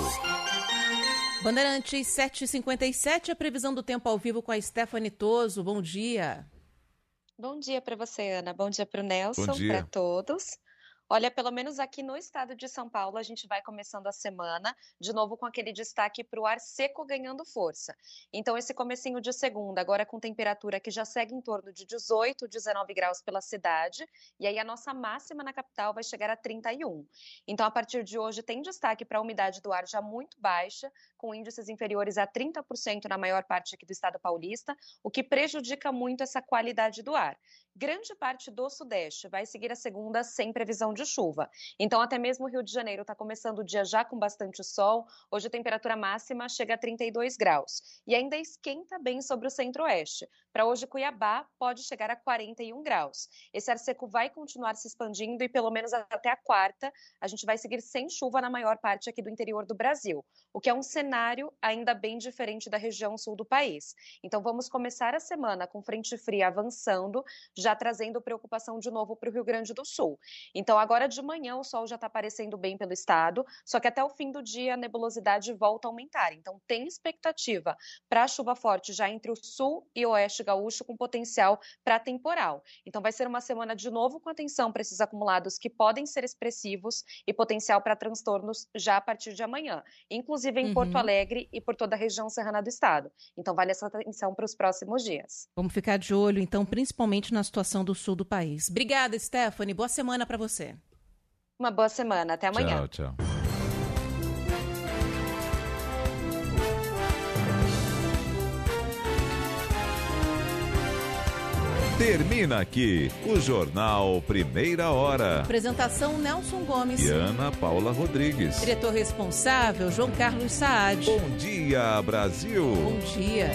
Bandeirantes 7h57, a previsão do tempo ao vivo com a Stephanie Toso. Bom dia. Bom dia para você, Ana. Bom dia para o Nelson, para todos. Olha, pelo menos aqui no estado de São Paulo, a gente vai começando a semana, de novo com aquele destaque para o ar seco ganhando força. Então, esse comecinho de segunda, agora com temperatura que já segue em torno de 18, 19 graus pela cidade, e aí a nossa máxima na capital vai chegar a 31. Então, a partir de hoje, tem destaque para a umidade do ar já muito baixa, com índices inferiores a 30% na maior parte aqui do estado paulista, o que prejudica muito essa qualidade do ar. Grande parte do Sudeste vai seguir a segunda sem previsão de chuva. Então, até mesmo o Rio de Janeiro está começando o dia já com bastante sol. Hoje a temperatura máxima chega a 32 graus. E ainda esquenta bem sobre o centro-oeste. Para hoje, Cuiabá pode chegar a 41 graus. Esse ar seco vai continuar se expandindo e, pelo menos até a quarta, a gente vai seguir sem chuva na maior parte aqui do interior do Brasil, o que é um cenário ainda bem diferente da região sul do país. Então, vamos começar a semana com frente fria avançando, já trazendo preocupação de novo para o Rio Grande do Sul. Então, agora de manhã, o sol já está aparecendo bem pelo estado, só que até o fim do dia a nebulosidade volta a aumentar. Então, tem expectativa para chuva forte já entre o sul e oeste Nordeste gaúcho com potencial para temporal. Então vai ser uma semana de novo com atenção para esses acumulados que podem ser expressivos e potencial para transtornos já a partir de amanhã, inclusive em uhum. Porto Alegre e por toda a região serrana do estado. Então vale essa atenção para os próximos dias. Vamos ficar de olho então, principalmente na situação do sul do país. Obrigada, Stephanie. Boa semana para você. Uma boa semana. Até amanhã. Tchau, tchau. Termina aqui o Jornal Primeira Hora. Apresentação Nelson Gomes. E Ana Paula Rodrigues. Diretor responsável João Carlos Saad. Bom dia, Brasil. Bom dia.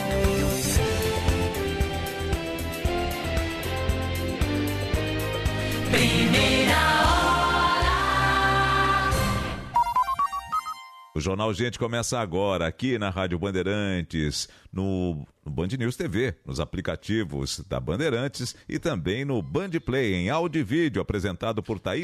Primeira Hora. O Jornal Gente começa agora aqui na Rádio Bandeirantes no, Band News TV, nos aplicativos da Bandeirantes e também no Band Play em áudio e vídeo apresentado por Thaís